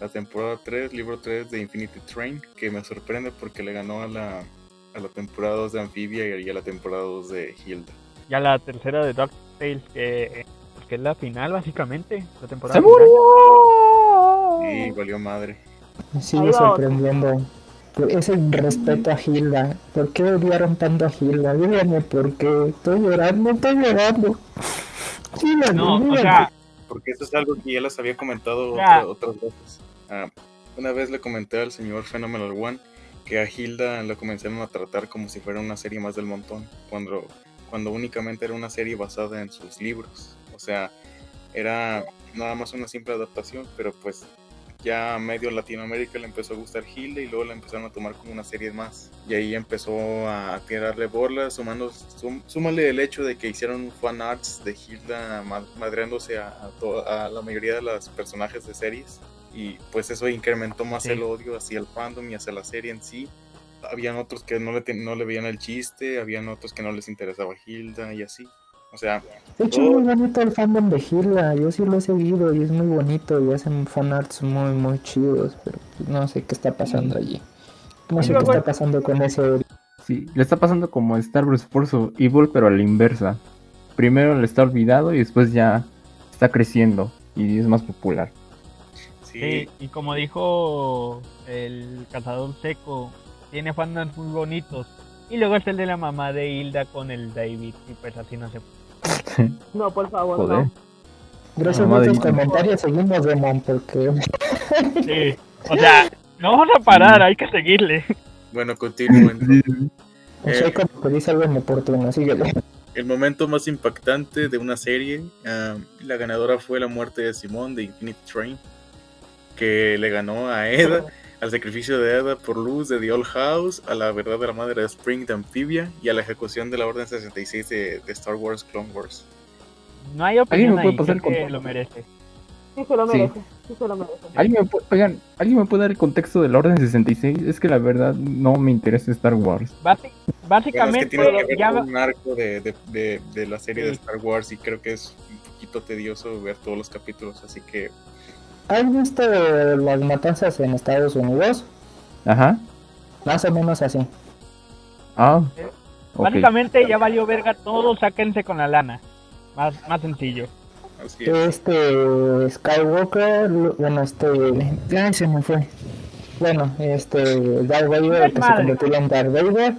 la temporada 3, libro 3 de Infinity Train, que me sorprende porque le ganó a la, a la temporada 2 de Amphibia y a la temporada 2 de Hilda. ya la tercera de Dark Tales que, pues, que es la final básicamente la temporada ¡Se final. murió! Y valió madre. Me sigue sorprendiendo. Ese respeto a Hilda. ¿Por qué odiaron tanto a Hilda? Díganme por qué. Estoy llorando, estoy llorando. Díganme, no o díganme. sea Porque eso es algo que ya les había comentado otra- otras veces. Ah, una vez le comenté al señor Phenomenal One que a Hilda la comenzaron a tratar como si fuera una serie más del montón, cuando, cuando únicamente era una serie basada en sus libros. O sea, era nada más una simple adaptación, pero pues ya a medio Latinoamérica le empezó a gustar Hilda y luego la empezaron a tomar como una serie más. Y ahí empezó a tirarle bolas, sumando, sum- súmale el hecho de que hicieron fan arts de Hilda ma- madreándose a, a to- a la mayoría de los personajes de series. Y pues eso incrementó más Sí. el odio hacia el fandom y hacia la serie en sí. Habían otros que no le, no le veían el chiste, habían otros que no les interesaba Hilda y así. O sea, De hecho, es muy bonito el fandom de Hilda. Yo sí lo he seguido y es muy bonito. Y hacen fanarts muy, muy chidos. Pero pues, no sé qué está pasando allí. No sé qué está pasando con ese. Sí, le está pasando como Star Wars Force Evil, pero a la inversa. Primero le está olvidado y después ya está creciendo y es más popular. sí, Sí, y como dijo el cazador seco, tiene fandoms muy bonitos. Y luego es el de la mamá de Hilda con el David, y pues así no se No, por favor, Joder. no. Gracias a Hilda. comentarios seguimos Demon porque Sí, o sea, no vamos a parar, hay que seguirle. bueno, continúen. o sea, como que dice algo inoportuno. Síguele. El momento más impactante de una serie, la ganadora fue la muerte de Simón de Infinite Train, que le ganó a Eda, al sacrificio de Eda por luz de The Old House, a la verdadera madre de Spring de Amphibia y a la ejecución de la Orden 66 de, de Star Wars Clone Wars. No hay opinión me puede ahí, pasar que lo merece. Sí se lo Sí. merece, sí se lo merece. ¿Alguien me, puede, oigan, ¿alguien me puede dar el contexto de la Orden 66? Es que la verdad no me interesa Star Wars. Basi- Bueno, es que básicamente, tiene que ver ya un arco de, de- de- de la serie de Sí. Star Wars y creo que es un poquito tedioso ver todos los capítulos, así que ¿Has visto las matanzas en Estados Unidos? Ajá. Más o menos así. Ah. básicamente ya valió verga todo, sáquense con la lana. Más, más sencillo. así es. Este Skywalker, bueno, este. Ay, se me fue. Bueno, este. Darth Vader, el que se convirtió en Darth Vader,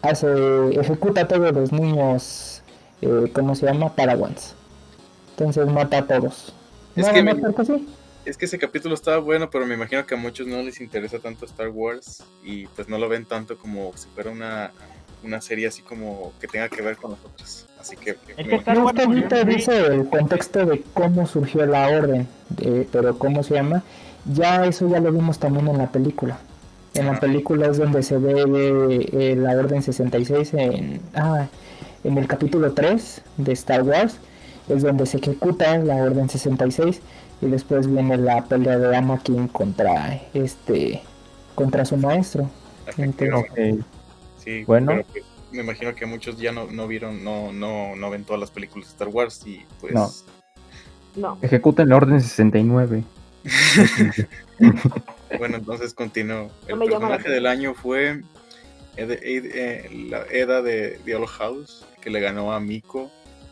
hace. ejecuta a todos los niños. Eh, ¿Cómo se llama? Paragons. Entonces mata a todos. Es Nada que porque sí. Es que ese capítulo estaba bueno, pero me imagino que a muchos no les interesa tanto Star Wars y pues no lo ven tanto como si fuera una, una serie así como que tenga que ver con nosotros. Así que... Es que Star No, Wars ahorita murió, dice el contexto de cómo surgió la orden, de- pero cómo se llama, ya eso ya lo vimos también en la película. En la película es donde se ve eh, la orden 66 en, ah, en el capítulo 3 de Star Wars, es donde se ejecuta la orden 66 y después viene la pelea de Anakin contra este contra su maestro. sí, Bueno. pero, me imagino que muchos ya no, no vieron, no, no, no ven todas las películas de Star Wars y pues... No. No. Ejecuta en la orden 69. Bueno, entonces continúo. El personaje del año fue Ed- Ed- eh, la Eda de The House, que le ganó a Miko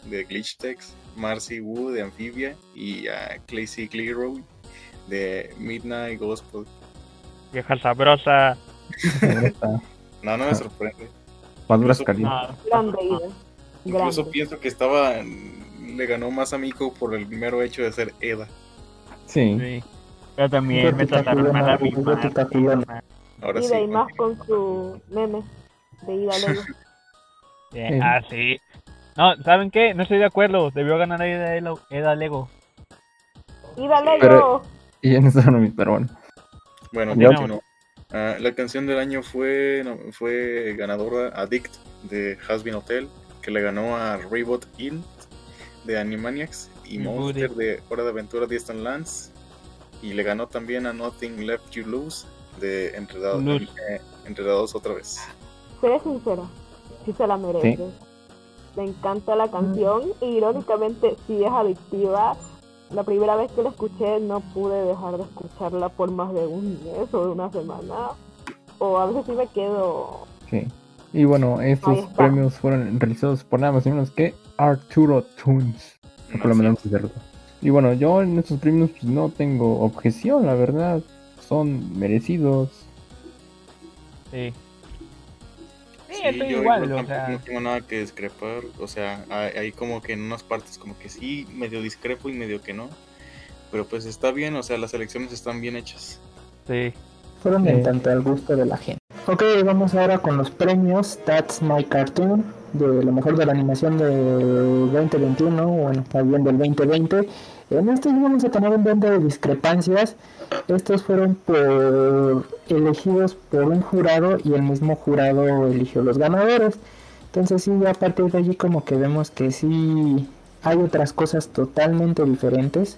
de Glitchtex, Marcy Wu de Amphibia y a Claycy Clearoy de Midnight Gospel. Vieja sabrosa. No, no me sorprende. Maduras Incluso-. No, Grande Ida. Incluso pienso que estaba le ganó más a Miko por el mero hecho de ser Eda. Sí. sí. Pero también me trataron mal a mi madre. Ahora sí. Y más con su meme de Ida Lego. Ah, sí. No, ¿saben qué? No estoy de acuerdo. Debió ganar Eda, Elo- Eda Lego. Ida Lego. Pero- Y en eso no me pero bueno. Bueno. Ah, la canción del año fue, no, fue ganadora Addict de Hasbin Hotel, que le ganó a Rebot Inn de Animaniacs y Monster de Hora de Aventura Distant Lands. Y le ganó también a Nothing Left You Lose de Enredados, Lose. eh, Enredados otra vez. Seré sincera, sí se la merece. Me encanta la canción y irónicamente sí es adictiva. La primera vez que la escuché no pude dejar de escucharla por más de un mes o de una semana. O a veces sí me quedo... Sí. Y bueno, estos premios fueron realizados por nada más y menos que Arturo Tunes. Por lo menos. Y bueno, yo en estos premios pues, no tengo objeción, la verdad. Son merecidos. Sí. Estoy yo igual, igual o sea. no tengo nada que discrepar. O sea, hay, hay como que en unas partes como que sí, medio discrepo y medio que no. Pero pues está bien, o sea, las elecciones están bien hechas. Sí. Fueron Sí. en tanto al gusto de la gente. Ok, vamos ahora con los premios That's My Cartoon de lo mejor de la animación de 2021, bueno, también del 2020. En estos vamos a tener un montón de discrepancias. Estos fueron por elegidos por un jurado y el mismo jurado eligió los ganadores. Entonces sí, a partir de allí como que vemos que sí hay otras cosas totalmente diferentes.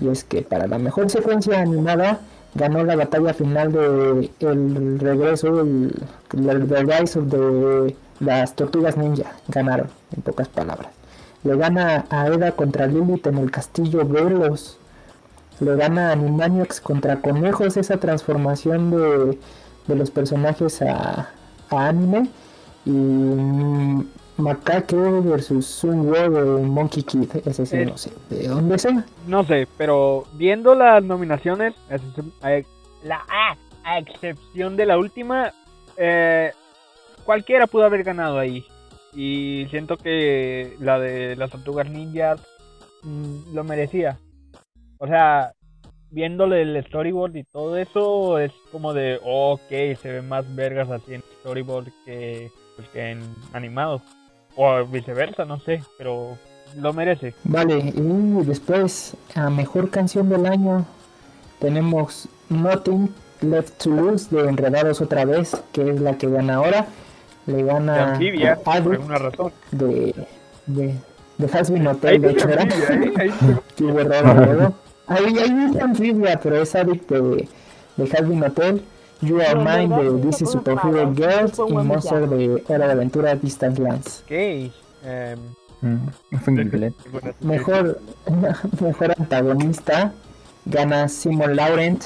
Y es que para la mejor secuencia animada ganó la batalla final de el regreso, el, el Rise of the- las tortugas ninja. Ganaron, en pocas palabras. Le gana a Eda contra Lilith en el castillo Velos. Le gana Animaniacs contra conejos, esa transformación de, de los personajes a, a anime. Y mm, Macaque versus Sun Wo de Monkey Kid. Ese sí, Eh. no sé de dónde sea. No sé, pero viendo las nominaciones, a excep- a- la a, a excepción de la última, eh, cualquiera pudo haber ganado ahí. Y siento que la de las tortugas ninja mm, lo merecía. O sea, viéndole el storyboard y todo eso, es como de, ok, se ven más vergas así en storyboard que, pues, que en animado. O viceversa, no sé, pero lo merece. Vale, y después a mejor canción del año tenemos Nothing Left to Lose de Enredados otra vez, que es la que gana ahora. Le De gana a por alguna razón. de, de, de Hasbin Hotel, de hecho, ¿eh? Qué luego. Ahí, ahí Amphibia, pero es Addict de, de Hasbin Hotel. You Are Mine de puso Superhero Girls y Monster de Hora de Aventura Distance Lands. Ok. em, Mm, Mejor, mejor antagonista gana Simon Laurent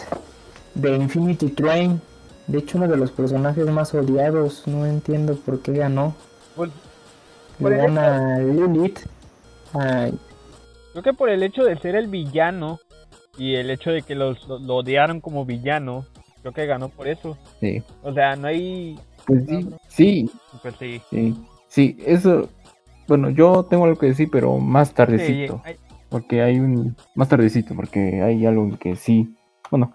de Infinity Train. De hecho, uno de los personajes más odiados. No entiendo por qué ganó. Pues, Le gana Lilith. Creo que por el hecho de ser el villano y el hecho de que los, lo, lo odiaron como villano, creo que ganó por eso. Sí. O sea, no hay... Pues sí. Sí, Pues sí. sí. Sí, eso. Bueno, yo tengo algo que decir, pero más Sí, tardecito. hay- porque hay un más tardecito, porque hay algo que sí. Bueno,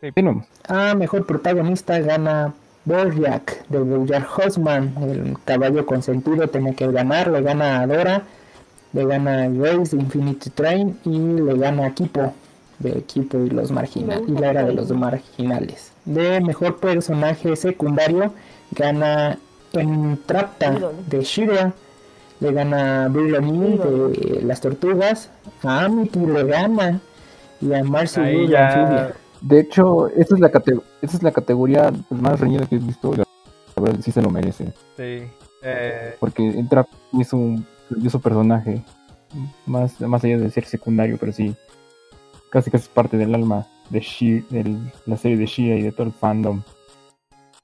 continuamos. Ah, mejor protagonista gana Bojack de Bojack Horseman, el caballo consentido tiene que ganar, le gana a Dora, le gana Grace de Infinity Train y le gana a Kipo de Kipo y los marginales y la era de los marginales. De mejor personaje secundario gana en Trapta de Shira, le gana Briloni de las tortugas, a Amity le gana y a Marcy Ahí ya-. De hecho, esta es la, cate- esta es la categoría más reñida que he visto. La la verdad sí se lo merece. Sí. Eh, Porque entra es un grandioso personaje. Más, más allá de ser secundario, pero sí. Casi casi es parte del alma de She, de la serie de Shia y de todo el fandom.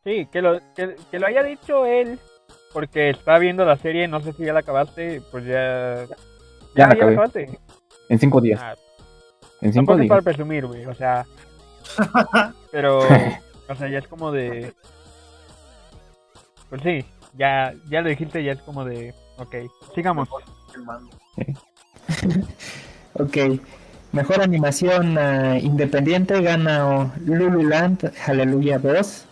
sí, que lo, que, que lo haya dicho él, porque está viendo la serie, no sé si ya la acabaste, pues ya... Ya la acabaste. En cinco días. Ah, En cinco Tampoco es para días. presumir, güey, o sea... Pero, o sea, ya es como de... Pues sí, ya, ya lo dijiste, ya es como de... Ok, sigamos. Ok. Mejor animación ah, independiente gana Lululand Hallelujah 2.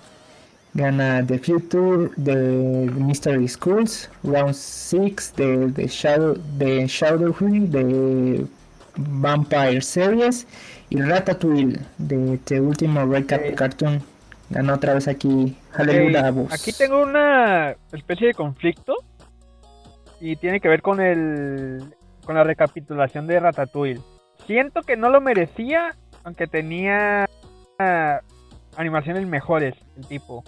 Gana The Future de Mystery Schools. Round 6 de, de Shadow de Shadowhuey de Vampire Series. Y Ratatouille de The Ultimate Recap Ok. Cartoon. Gana otra vez aquí Hallelujah Ok, 2. Aquí tengo una especie de conflicto y tiene que ver con el con la recapitulación de Ratatouille. Siento que no lo merecía, aunque tenía ah, animaciones mejores el tipo.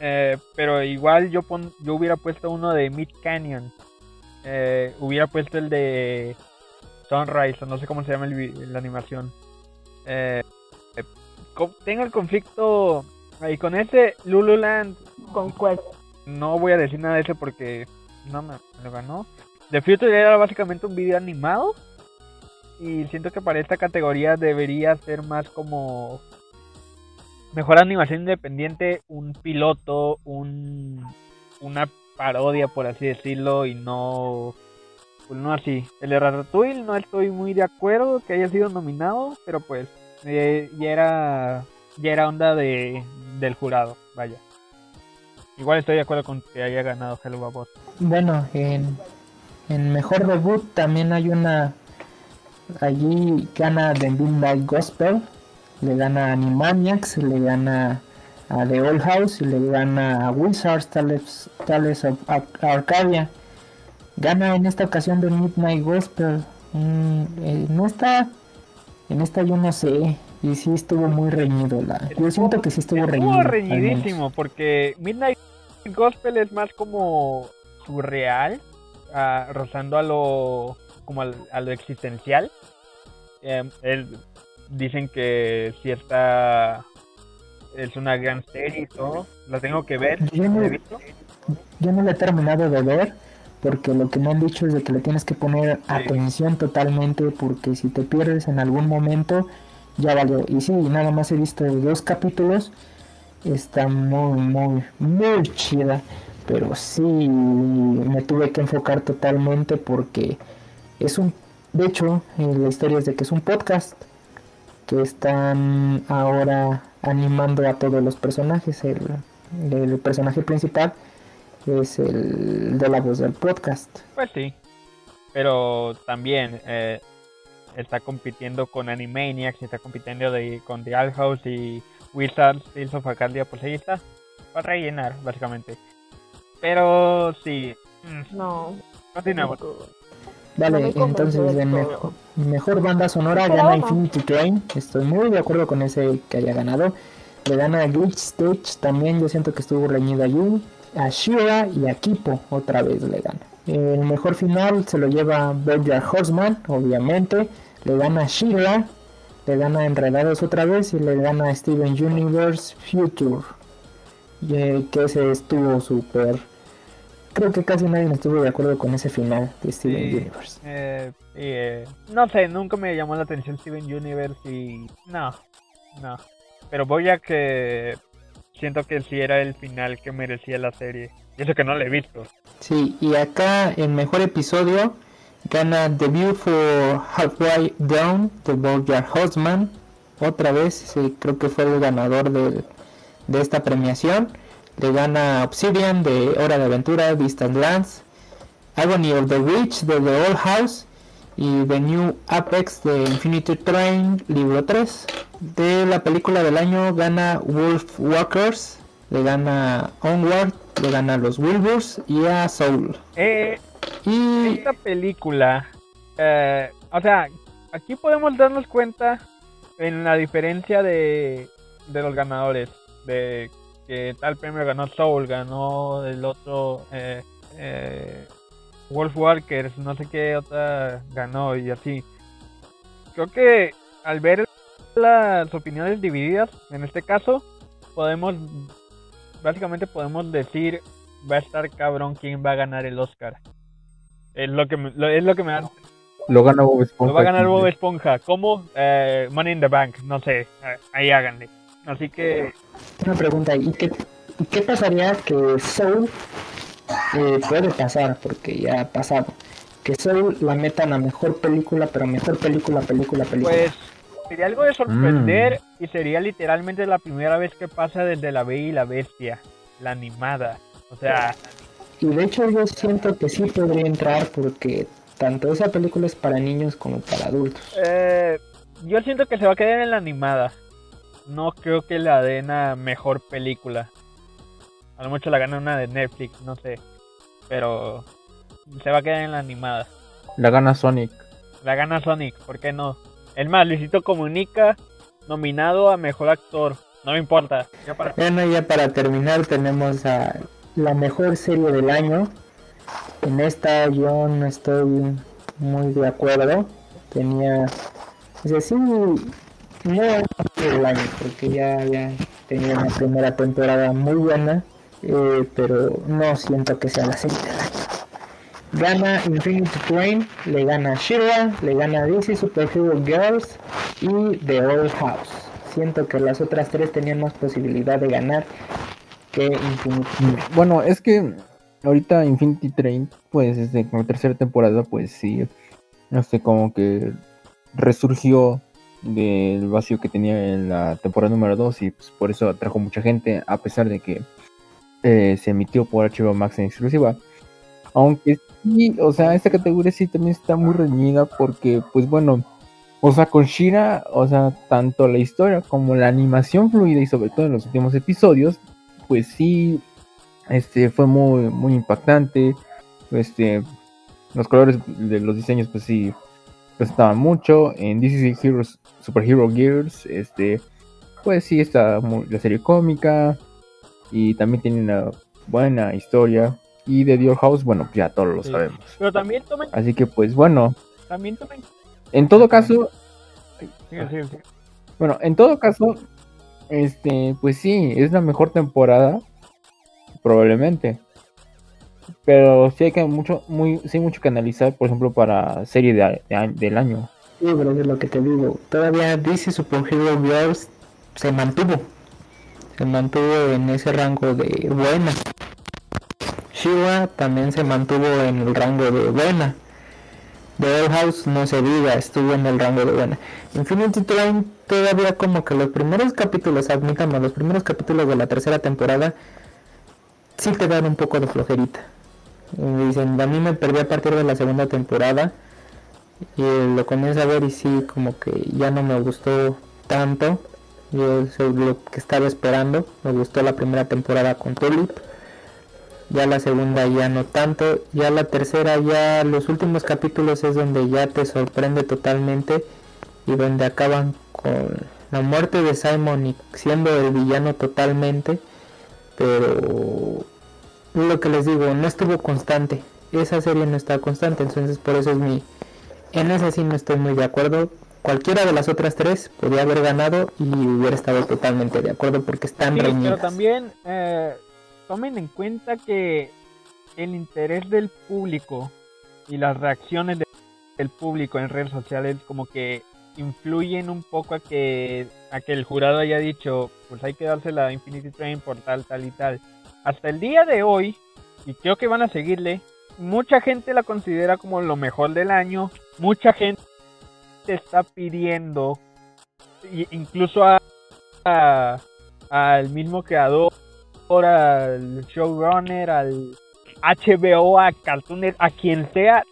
Eh, pero igual yo pon- yo hubiera puesto uno de Mid Canyon. Eh, hubiera puesto el de Sunrise, o no sé cómo se llama el la animación. Eh, eh, tengo el conflicto ahí con ese Lululand Concuerdo. no voy a decir nada de eso porque no me lo ganó. The Future era básicamente un video animado. Y siento que para esta categoría debería ser más como mejor animación independiente, un piloto, un una parodia por así decirlo y no pues no así. El de Ratatouille no estoy muy de acuerdo que haya sido nominado, pero pues eh, ya era ya era onda de del jurado, vaya. Igual estoy de acuerdo con que haya ganado Hello Bot. Bueno, en, en mejor debut también hay una. Allí gana The Midnight Gospel, le gana a Animaniacs, le gana a The Old House y le gana a Wizards Tales, Tales of Ar- Arcadia. Gana en esta ocasión The Midnight Gospel. Mm, eh, no está. En esta yo no sé. Y sí estuvo muy reñido. La, yo siento que sí estuvo reñido. Estuvo reñidísimo porque Midnight Gospel es más como surreal, ah, rozando a lo como al- a lo existencial. Em, él- dicen que si está es una gran serie y todo, la tengo que ver. Yo no. Yo no la he terminado de ver porque lo que me han dicho es de que le tienes que poner atención totalmente porque si te pierdes en algún momento ya valió. Y sí, nada más he visto dos capítulos. Está muy, muy, muy chida. Pero sí, me tuve que enfocar totalmente porque es un... De hecho, eh, la historia es de que es un podcast que están ahora animando a todos los personajes. El, el personaje principal es el de la voz del podcast. Pues sí. Pero también eh, está compitiendo con Animaniacs, está compitiendo de, con The Owl House y Wizards, Tales of Arcadia, pues ahí está. Para rellenar, básicamente. Pero sí. mm, No. Continuamos. Vale, No entonces de mejor, banda sonora Pero gana. Infinity Train. Estoy muy de acuerdo con ese que haya ganado. Le gana a Glitch Stage también. Yo siento que estuvo reñido allí. A Shira y a Kipo otra vez le gana. El mejor final se lo lleva Bojack Horseman, obviamente. Le gana a Shira. Le gana a Enredados otra vez. Y le gana a Steven Universe Future. Eh, que ese estuvo súper. Creo que casi nadie estuvo de acuerdo con ese final de Steven Sí. Universe. Eh, y, eh, no sé, nunca me llamó la atención Steven Universe y. No, no. Pero voy a que. Siento que sí era el final que merecía la serie. Y eso que no la he visto. Sí, y acá en mejor episodio Gana The View for Halfway Down de Bojack Horseman. Otra vez, sí, creo que fue el ganador del- de esta premiación. Le gana Obsidian de Hora de Aventura, Distant Lands. Agony of the Witch de The Old House. Y The New Apex de Infinity Train, libro 3. De la película del año gana Wolf Walkers. Le gana Onward. Le gana a los Wilburs y a Soul. Eh, Y esta película, eh, o sea, aquí podemos darnos cuenta en la diferencia de, de los ganadores, de que tal premio ganó Soul, ganó el otro eh, eh, Wolf Walkers, no sé qué otra ganó y así. Creo que al ver las opiniones divididas, en este caso, podemos, básicamente podemos decir, va a estar cabrón quién va a ganar el Oscar. Es lo que me, lo- es lo que me da. Lo gana Bob Esponja. Lo va a ganar. Bob Esponja. ¿Cómo? Eh, Money in the Bank. No sé. Eh, Ahí háganle. Así que. una pregunta, ¿y qué, qué pasaría que Soul eh, puede pasar? Porque ya ha pasado. Que Soul la metan a mejor película, pero mejor película, película, película. Pues. Sería algo de sorprender. Y sería literalmente la primera vez que pasa desde La Bella y la Bestia. La animada. O sea. Y de hecho yo siento que sí podría entrar porque tanto esa película es para niños como para adultos. eh, yo siento que se va a quedar en la animada. No creo que la den a mejor película. A lo mucho la gana una de Netflix. No sé. Pero. Se va a quedar en la animada. La gana Sonic. La gana Sonic, ¿por qué no? El más, Luisito Comunica, nominado a mejor actor. No me importa. Ya para... Bueno, ya para terminar tenemos a la mejor serie del año. En esta yo no estoy muy de acuerdo. Tenía, es decir, no del año porque ya había tenido una primera temporada muy buena, eh, pero no siento que sea la serie del año. Gana Infinity Train, le gana Shira, le gana DC Superhero Girls y The Old House. Siento que las otras tres tenían más posibilidad de ganar que Infinity Train. Bueno, es que ahorita Infinity Train, pues desde la tercera temporada, pues sí, no sé, como que resurgió del vacío que tenía en la temporada número 2 y pues por eso atrajo mucha gente, a pesar de que eh, se emitió por HBO Max en exclusiva. Aunque sí, o sea, esta categoría sí también está muy reñida porque, pues bueno, o sea, con Shira, o sea, tanto la historia como la animación fluida y sobre todo en los últimos episodios, pues sí, este fue muy, muy impactante. Este, los colores de los diseños, pues sí, estaban mucho. En DC Heroes, Superhero Gears, este, pues sí, está la serie cómica y también tiene una buena historia. Y de Dior House, bueno, ya todos lo Sí. sabemos. Pero también tomen, Así que, pues bueno, también tomen. en todo caso, sigue, sigue. Bueno, en todo caso, este, pues sí, es la mejor temporada, probablemente. Pero sí hay que mucho, muy, sí mucho que analizar, por ejemplo, para serie de, del año. Sí, pero es lo que te digo. Todavía DC Superhero Girls se mantuvo. Se mantuvo en ese rango de buena. Shiva también se mantuvo en el rango de buena. The Old House no se diga, estuvo en el rango de buena. Infinity Train todavía como que los primeros capítulos, admítame, los primeros capítulos de la tercera temporada sí te dan un poco de flojerita. Y dicen, a mí me perdí a partir de la segunda temporada y lo comienzo a ver y sí como que ya no me gustó tanto. Yo soy lo que estaba esperando. Me gustó la primera temporada con Tulip. Ya la segunda ya no tanto. Ya la tercera ya los últimos capítulos es donde ya te sorprende totalmente. Y donde acaban con la muerte de Simon y siendo el villano totalmente. Pero lo que les digo no estuvo constante. Esa serie no está constante entonces por eso es mi en ese sí no estoy muy de acuerdo. Cualquiera de las otras tres podría haber ganado y hubiera estado totalmente de acuerdo porque están Sí, pero también eh, tomen en cuenta que el interés del público y las reacciones de- del público en redes sociales como que influyen un poco a que a que el jurado haya dicho pues hay que dársela a Infinity Train por tal tal y tal hasta el día de hoy y creo que van a seguirle mucha gente la considera como lo mejor del año. Mucha gente está pidiendo, incluso a, al mismo creador, al showrunner, al HBO, a Cartoon, a quien sea,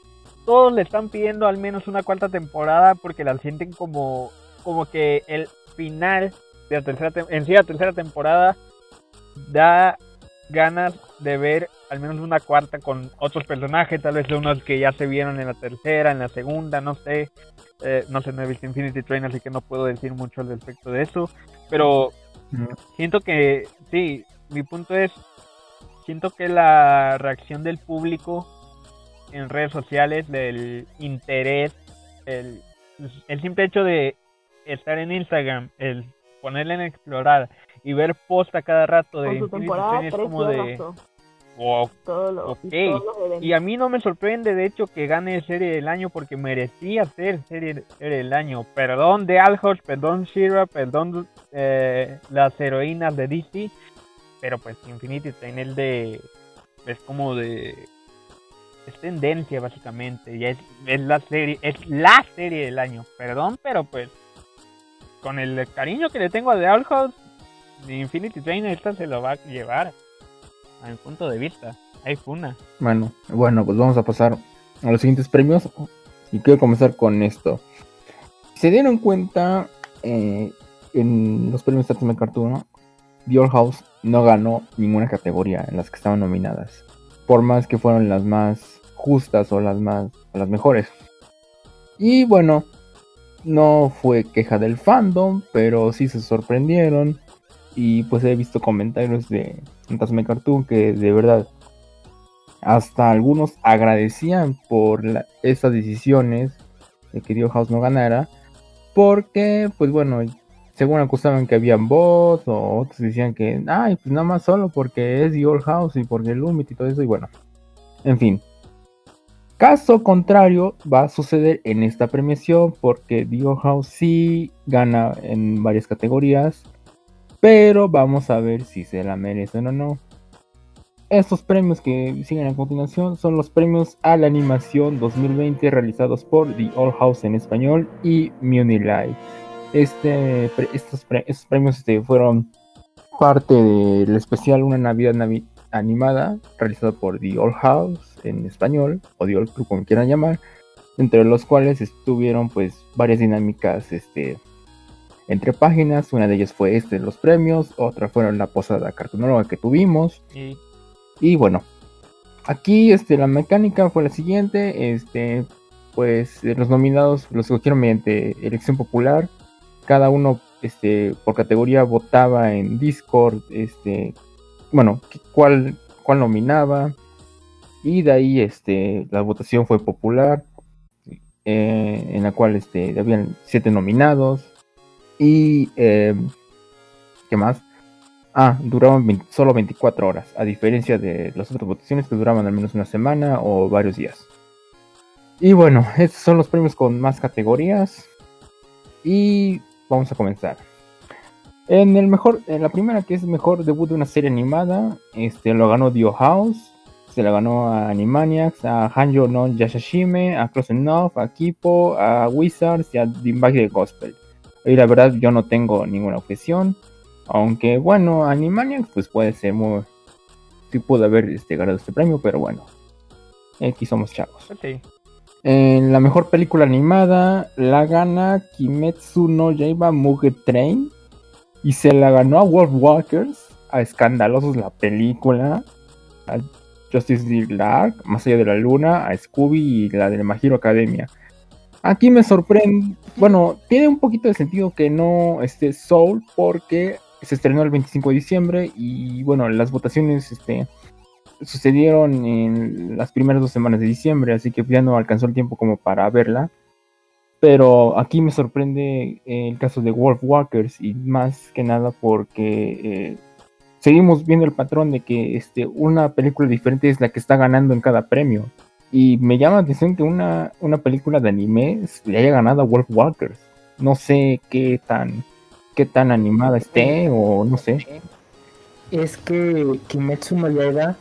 todos le están pidiendo al menos una cuarta temporada porque la sienten como, como que el final de la tercera, en sí la tercera temporada da ganas de ver al menos una cuarta con otros personajes, tal vez unos que ya se vieron en la tercera, en la segunda, no sé. Eh, no sé, no he visto Infinity Train, así que no puedo decir mucho al respecto de eso. Pero siento que, sí, mi punto es, siento que la reacción del público en redes sociales, del interés, el, el simple hecho de estar en Instagram, el ponerle en explorar y ver post a cada rato de Infinity es como de wow, y, a mí no me sorprende de hecho que gane serie del año porque merecía ser serie, del año. Perdón de Alhorst perdón Shira perdón eh, las heroínas de DC pero pues Infinity Train el de es como de es tendencia básicamente y es, es la serie es la serie del año. Perdón pero pues con el cariño que le tengo a The Owl House, Infinity Train esta se lo va a llevar. A mi punto de vista. Hay funa. Bueno, bueno, pues vamos a pasar a los siguientes premios. Y quiero comenzar con esto. Se dieron cuenta eh, en los premios Tatsume Cartoon, Old House no ganó ninguna categoría en las que estaban nominadas. Por más que fueron las más justas o las más o las mejores. Y bueno, no fue queja del fandom, pero sí se sorprendieron. Y pues he visto comentarios de Fantasma Cartoon que de verdad hasta algunos agradecían por esas decisiones de que Dio House no ganara. Porque, pues bueno, según acusaban que habían bots o otros decían que, ay, pues nada más solo porque es The House y porque el Lumit y todo eso. Y bueno, en fin, Caso contrario va a suceder en esta premiación porque Dio House sí gana en varias categorías, pero vamos a ver si se la merecen o no. Estos premios que siguen a continuación son los premios a la animación 2020 realizados por The Old House en español y Live. Este, estos, premios este, fueron parte del especial Una Navidad Animada realizado por The Old House en español, o dio el como quieran llamar, entre los cuales estuvieron pues varias dinámicas este, entre páginas, una de ellas fue este los premios, otra fueron la posada cartonóloga que tuvimos, y bueno, aquí este, la mecánica fue la siguiente, este, pues los nominados los escogieron mediante elección popular, cada uno este, por categoría votaba en Discord, este, bueno, cuál, cuál nominaba, y de ahí este, la votación fue popular, eh, en la cual este, habían siete nominados. Y, eh, ¿qué más? Ah, duraban solo 24 horas, a diferencia de las otras votaciones que duraban al menos una semana o varios días. Y bueno, estos son los premios con más categorías. Y vamos a comenzar. En el mejor, en la primera que es mejor debut de una serie animada, este lo ganó Dio House se la ganó a Animaniacs, a Hanjo no Yashashime, a Close Enough, a Kipo, a Wizards y a Dimbag de Gospel. Y la verdad yo no tengo ninguna objeción. Aunque bueno, Animaniacs pues puede ser muy... Sí pudo haber este, ganado este premio, pero bueno. Aquí somos chavos. En la mejor película animada la gana Kimetsu no Yaiba Muge Train. Y se la ganó a Wolf Walkers. A escandalosos la película. Justice League Dark, Más allá de la luna, a Scooby y la de Magiro Academia. Aquí me sorprende, bueno, tiene un poquito de sentido que no esté Soul porque se estrenó el 25 de diciembre y bueno, las votaciones este, sucedieron en las primeras dos semanas de diciembre, así que ya no alcanzó el tiempo como para verla. Pero aquí me sorprende el caso de Wolf Walkers y más que nada porque eh, seguimos viendo el patrón de que este, una película diferente es la que está ganando en cada premio. Y me llama la atención que una, una película de anime le haya ganado a Wolf Walkers. No sé qué tan, qué tan animada esté o no sé. Es que Kimetsu no Yaiba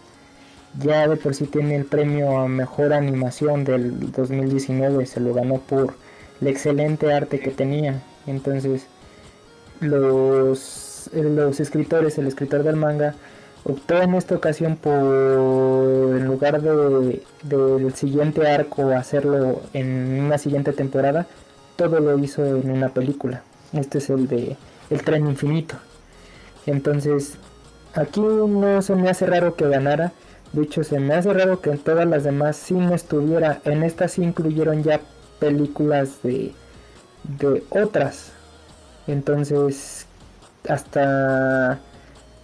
ya de por sí tiene el premio a mejor animación del 2019, se lo ganó por el excelente arte que tenía. Entonces, los, los escritores, el escritor del manga, optó en esta ocasión por, en lugar de, del siguiente arco, hacerlo en una siguiente temporada, todo lo hizo en una película. Este es el de El tren infinito. Entonces, aquí no se me hace raro que ganara. De hecho, se me hace raro que en todas las demás sí no estuviera. En esta sí incluyeron ya películas de, de otras. Entonces, hasta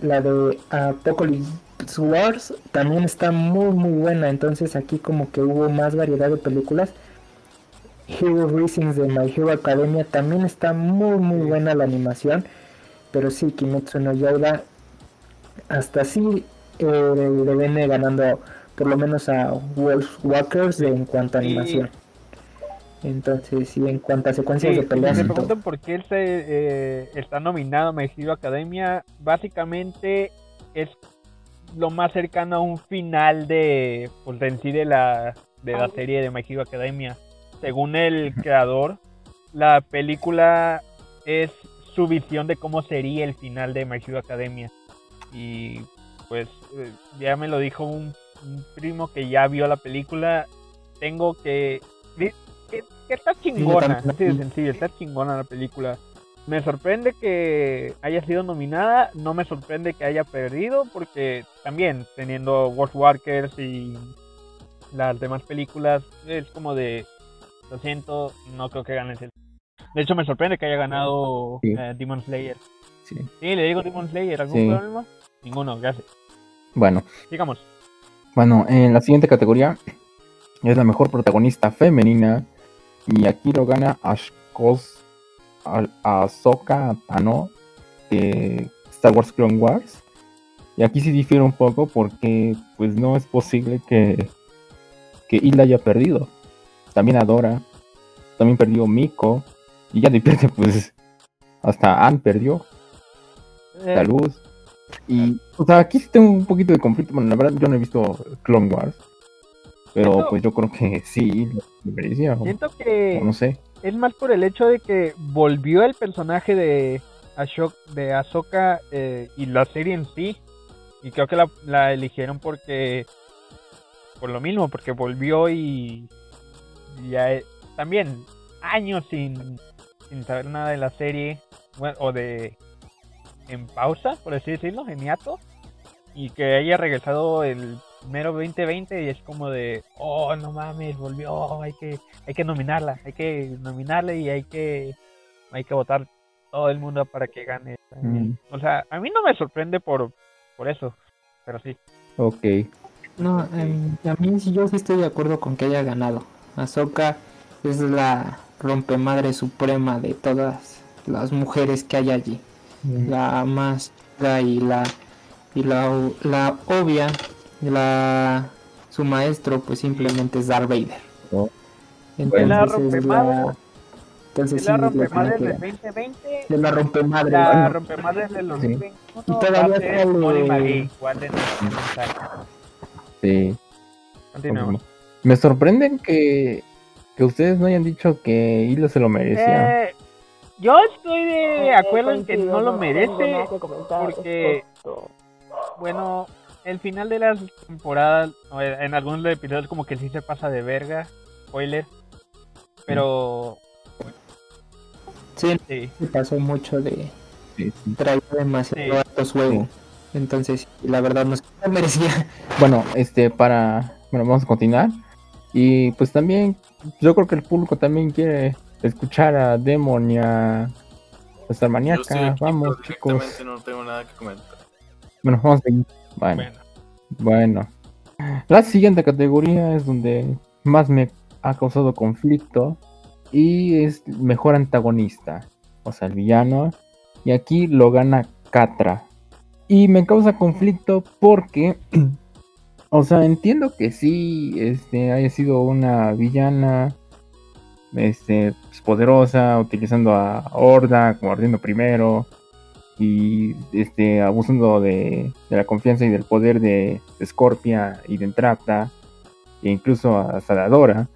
la de Apocalypse Wars también está muy muy buena. Entonces aquí como que hubo más variedad de películas. Hero Risings de My Hero Academia también está muy muy buena la animación. Pero sí, Kimetsu no Yaiba hasta sí eh, le viene ganando por lo menos a Wolf Walkers en cuanto a animación. Entonces, sí, en cuanto a secuencias de peleas. Me preguntan por qué él se, eh, está nominado a My Hero Academia. Básicamente es lo más cercano a un final de, pues, en sí de la, de la serie de My Hero Academia. Según el creador, la película es su visión de cómo sería el final de My Hero Academia. Y pues eh, ya me lo dijo un, primo que ya vio la película. Tengo que, que, está chingona, así de sencillo, está chingona la película. Me sorprende que haya sido nominada, no me sorprende que haya perdido, porque también teniendo World Walkers y las demás películas, es como de, lo siento, no creo que ganes el de hecho, me sorprende que haya ganado eh, Demon Slayer. Sí. sí. le digo Demon Slayer. ¿Algún problema? Ninguno, gracias. Bueno. Sigamos. Bueno, en la siguiente categoría es la mejor protagonista femenina. Y aquí lo gana Ashkos Ahsoka Tano de Star Wars Clone Wars. Y aquí sí difiere un poco porque pues no es posible que, que Hilda haya perdido. También Adora. También perdió Miko. Y ya de repente, pues, hasta Anne perdió la eh. luz. Y, o sea, aquí sí tengo un poquito de conflicto. Bueno, la verdad, yo no he visto Clone Wars. Pero pues yo creo que sí, merecía. Siento que no sé. es más por el hecho de que volvió el personaje de Ashok, de Ahsoka eh, y la serie en sí. Y creo que la, la, eligieron porque. Por lo mismo, porque volvió y. Ya eh, también años sin sin saber nada de la serie, o de en pausa, por así decirlo, en hiato, y que haya regresado el mero 2020 y es como de, oh, no mames, volvió, hay que, hay que nominarla, hay que nominarla y hay que, hay que votar todo el mundo para que gane. Mm. O sea, a mí no me sorprende por, por eso, pero sí. Ok. No, em, a mí yo sí estoy de acuerdo con que haya ganado. Ahsoka es la rompemadre suprema de todas las mujeres que hay allí. Mm. La más y la y la, la obvia, la su maestro pues simplemente es Darth Vader. Oh. Entonces, la rompemadre. Entonces, sí, la rompemadre del 2020. De la rompemadre. La rompemadre del 2021. Y todavía sale. Sí. Continuamos. Me sorprenden que que ustedes no hayan dicho que Hilo se lo merecía. Eh, yo estoy de acuerdo en que no lo merece porque, bueno, el final de las temporadas, en algunos episodios como que sí se pasa de verga, spoiler, pero... Sí, sí. pasó mucho de... Sí, Traía demasiado altos juegos. Entonces, la verdad no se merecía. Bueno, este, para... Bueno, vamos a continuar. Y pues también, yo creo que el público también quiere escuchar a Demon y a. Vamos, chicos. No tengo nada que comentar. Bueno, vamos a ir. Bueno. bueno. La siguiente categoría es donde más me ha causado conflicto. Y es mejor antagonista. O sea, el villano. Y aquí lo gana Catra. Y me causa conflicto porque O sea, entiendo que sí, este, haya sido una villana, este, pues, poderosa, utilizando a Horda como ardiendo primero, y este abusando de, de la confianza y del poder de, de Scorpia y de Entrapta e incluso hasta de Adora.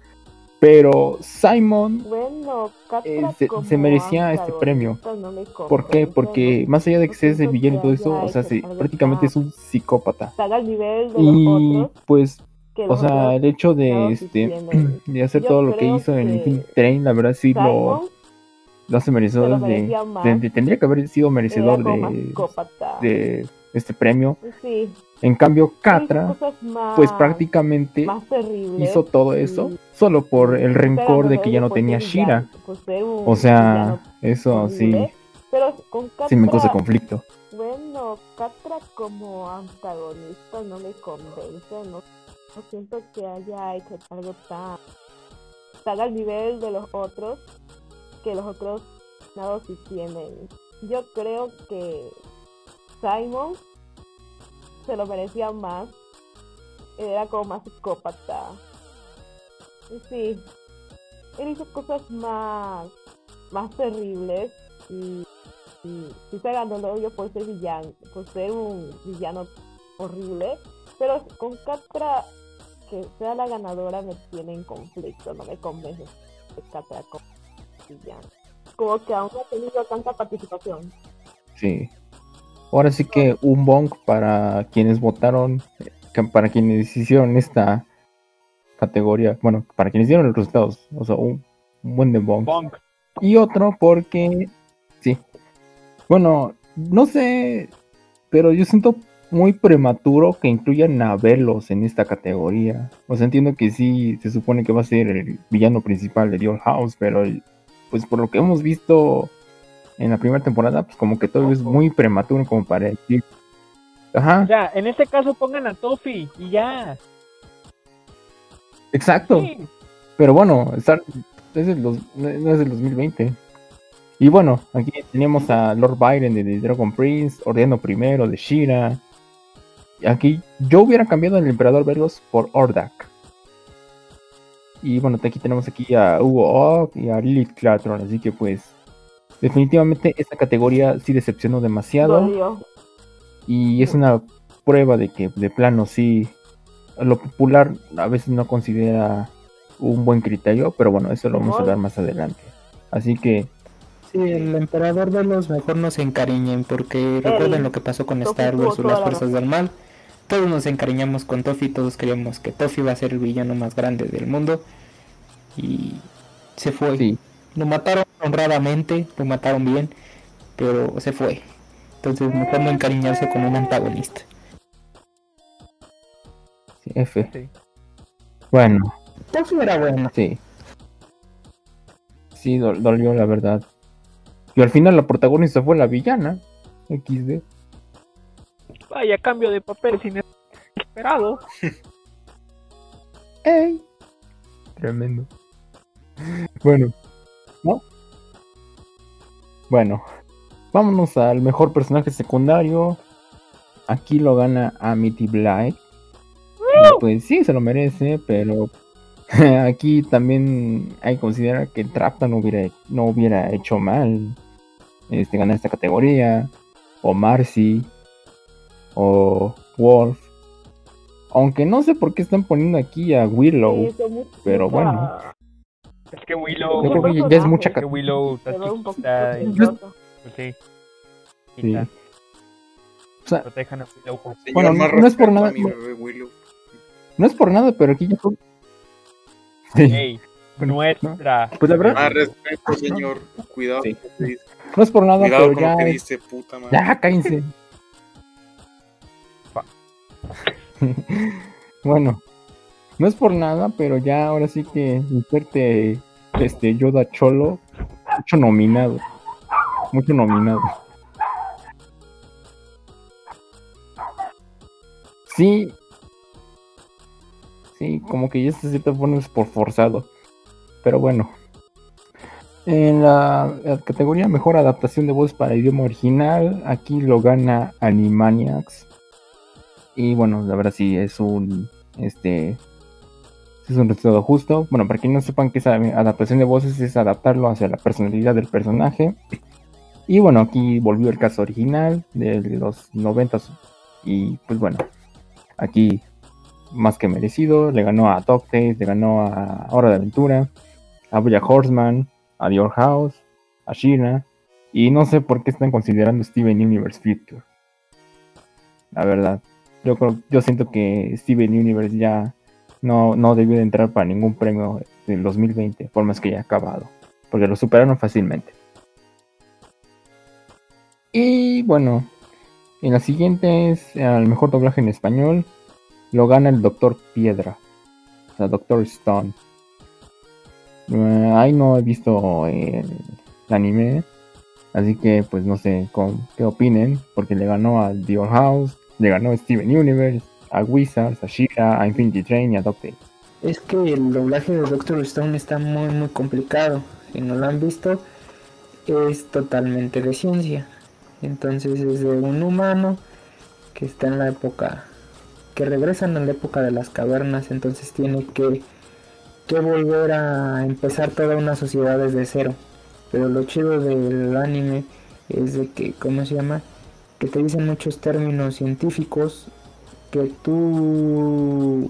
Pero Simon Bueno, Eh, se- se merecía este premio. antagonista no me ¿Por qué? Porque más allá de que el siento villano y todo eso, o sea, algo prácticamente es un psicópata. Al nivel de Y pues, o sea, el hecho de este de hacer todo lo que hizo en que Infinite Train, la verdad sí Simon lo se lo de, Tendría que haber sido merecedor de, este premio. Sí, En cambio, Catra, más, pues prácticamente hizo todo eso solo por el rencor de no que ya no tenía Shira. O sea, eso sí. Pero con Catra, sí me causa conflicto. bueno, Catra como antagonista no me convence, no, no siento que haya hecho algo tan, tan al nivel de los otros, que los otros nada sí tienen. Yo creo que Simon se lo merecía más, era como más psicópata. Sí, él hizo cosas más, más terribles y, y sí se ganó el por ser villano, por ser un villano horrible, pero con Catra que sea la ganadora me tiene en conflicto, no me convence que Catra como Como que aún no ha tenido tanta participación. Sí. Ahora sí que un bonk para quienes votaron, para quienes hicieron esta categoría, bueno, para quienes dieron los resultados, o sea, un, un buen de bonk. Bonk. Y otro porque, sí. Bueno, no sé, pero yo siento muy prematuro que incluyan a Velos en esta categoría. O sea, entiendo que sí, se supone que va a ser el villano principal de The Old House, pero pues por lo que hemos visto en la primera temporada, pues como que todo es muy prematuro como para decir. Ajá, O sea, en este caso pongan a Toffee y ya. exacto. Sí. Pero bueno, Star- es el dos- no es del 2020. Y bueno, aquí teníamos a Lord Byron de The Dragon Prince, Ordeano primero de Shira. Y aquí yo hubiera cambiado al Emperador Velos por Ordak. Y bueno, aquí tenemos aquí a Hugo Ock y a Lilith Clatron, así que pues definitivamente esta categoría sí decepcionó demasiado. Dolió. Y es una prueba de que de plano sí lo popular a veces no considera un buen criterio, pero bueno, eso lo vamos a hablar más adelante. Así que Sí, el emperador de los mejor no se encariñen porque recuerden lo que pasó con Star Wars o las la fuerzas del mal. Todos nos encariñamos con Toffee, todos creíamos que Toffee iba a ser el villano más grande del mundo y se fue. sí, Lo mataron honradamente, lo mataron bien, pero se fue. Entonces mejor no encariñarse con un antagonista. sí, F. Sí. Bueno, Toffee era bueno. sí. Sí, dol- dolió la verdad. Y al final la protagonista fue la villana. XD. Vaya cambio de papel inesperado. ¡Ey! Tremendo. Bueno, ¿no? Bueno, vámonos al mejor personaje secundario. Aquí lo gana Amity Blight. Y Pues sí, se lo merece, pero aquí también hay que considerar que Trapta no hubiera, no hubiera hecho mal este, ganar esta categoría. O Marcy. O Wolf. Aunque no sé por qué están poniendo aquí a Willow. Sí, pero bueno. Es que Willow. Yo creo que ya es mucha es que Willow está chiquita y- pues sí. Sí. O sea, Protejan a Willow. Señor, Bueno, más no es por nada, no- bebé Willow. no es por nada, pero aquí ya Sí, Ey, Bueno, nuestra. Pues la verdad- Más respeto, señor. Cuidado Sí. no es por nada, Cuidado pero con ya. lo que dice, puta madre. Ya, cállense. bueno, no es por nada, pero ya ahora sí que inserte este Yoda Cholo, mucho nominado. Mucho nominado. Sí. Sí, como que ya se cierta forma es por forzado. Pero bueno. En la, la categoría mejor adaptación de voz para idioma original, aquí lo gana Animaniacs. Y bueno, la verdad sí es un este es un resultado justo. Bueno, para quienes no sepan que esa adaptación de voces es adaptarlo hacia la personalidad del personaje. Y bueno, aquí volvió el caso original de los 90 y pues bueno, aquí más que merecido, le ganó a DuckTales, le ganó a Hora de Aventura, a Boya Horseman, a Old House, a Shira, y no sé por qué están considerando Steven Universe Future. La verdad, yo yo siento que Steven Universe ya no, no debió de entrar para ningún premio del 2020, por más que haya acabado, porque lo superaron fácilmente. Y bueno, en la siguiente es al mejor doblaje en español, lo gana el Doctor Piedra, o sea, Doctor Stone. Eh, ahí no he visto el, anime, así que pues no sé qué opinen, porque le ganó a The House, le ganó Steven Universe, a Wizards, a Shira, a Infinity Train y a Doctor. Es que el doblaje de Doctor Stone está muy muy complicado. Si no lo han visto, es totalmente de ciencia. Entonces es de un humano que está en la época, que regresan a la época de las cavernas, entonces tiene que, que volver a empezar toda una sociedad desde cero. Pero lo chido del anime es de que, ¿cómo se llama? Que te dicen muchos términos científicos que tú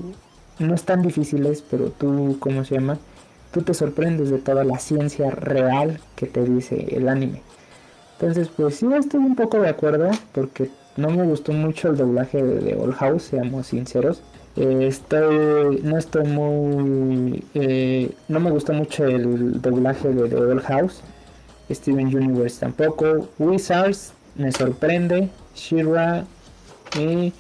no es tan difíciles, pero tú, ¿cómo se llama? Tú te sorprendes de toda la ciencia real que te dice el anime. Entonces, pues sí, estoy un poco de acuerdo, porque no me gustó mucho el doblaje de, The Old House, seamos sinceros. Estoy, no estoy muy, eh, no me gustó mucho el doblaje de The Old House. Steven Universe tampoco. Wizards me sorprende. Shira y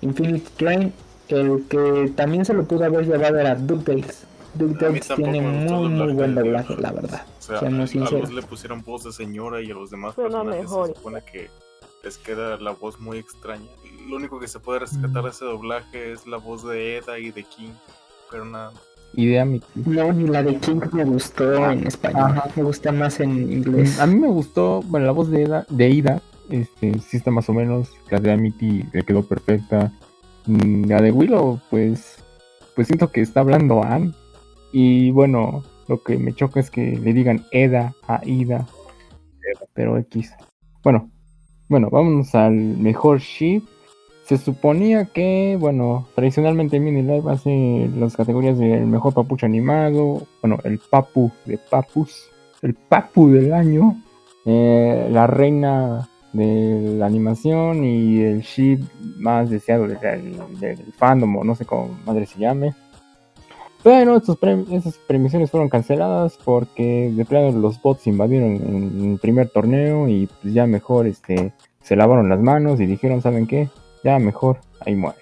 Infinity Train, el que también se lo pudo haber llevado era DuckTales. DuckTales tiene muy, muy buen doblaje, la verdad. O sea, a los le pusieron voz de señora y a los demás personajes se supone que les queda la voz muy extraña. Lo único que se puede rescatar de ese doblaje es la voz de Eda y de King, pero nada. Y de Amy. No, ni la de King me gustó en español. Me gusta más en inglés. A mí me gustó, bueno, la voz de Eda, de Ida este, sí está más o menos. La de Amity le quedó perfecta. Mm, la de Willow, pues, pues siento que está hablando Anne. Y bueno, lo que me choca es que le digan Eda a Ida. Pero X. Bueno, bueno, vámonos al mejor ship. Se suponía que, bueno, tradicionalmente en Mini Live hace las categorías del mejor papucho animado, bueno, el papu de papus, el papu del año, eh, la reina de la animación y el ship más deseado del, fandom o no sé cómo madre se llame. Pero estos esas premisiones fueron canceladas porque de plano los bots invadieron en, el primer torneo y pues ya mejor este se lavaron las manos y dijeron, ¿saben qué? Ya mejor, ahí muere.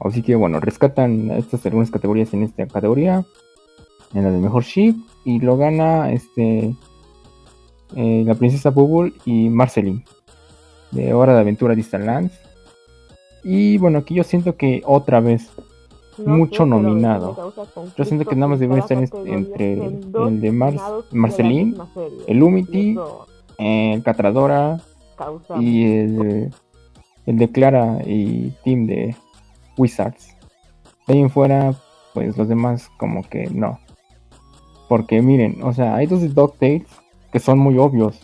Así que bueno, rescatan estas algunas categorías en esta categoría, en la del mejor ship, y lo gana este eh, la princesa Bubble y Marceline de Hora de Aventura Distant Lands. Y bueno, aquí yo siento que otra vez mucho nominado. Yo siento que nada más debería estar entre el de Mar Marceline, el Umity, el Catradora y el, el de Clara y Team de Wizards. De ahí en fuera, pues los demás como que no. Porque miren, o sea, hay dos de DuckTales que son muy obvios.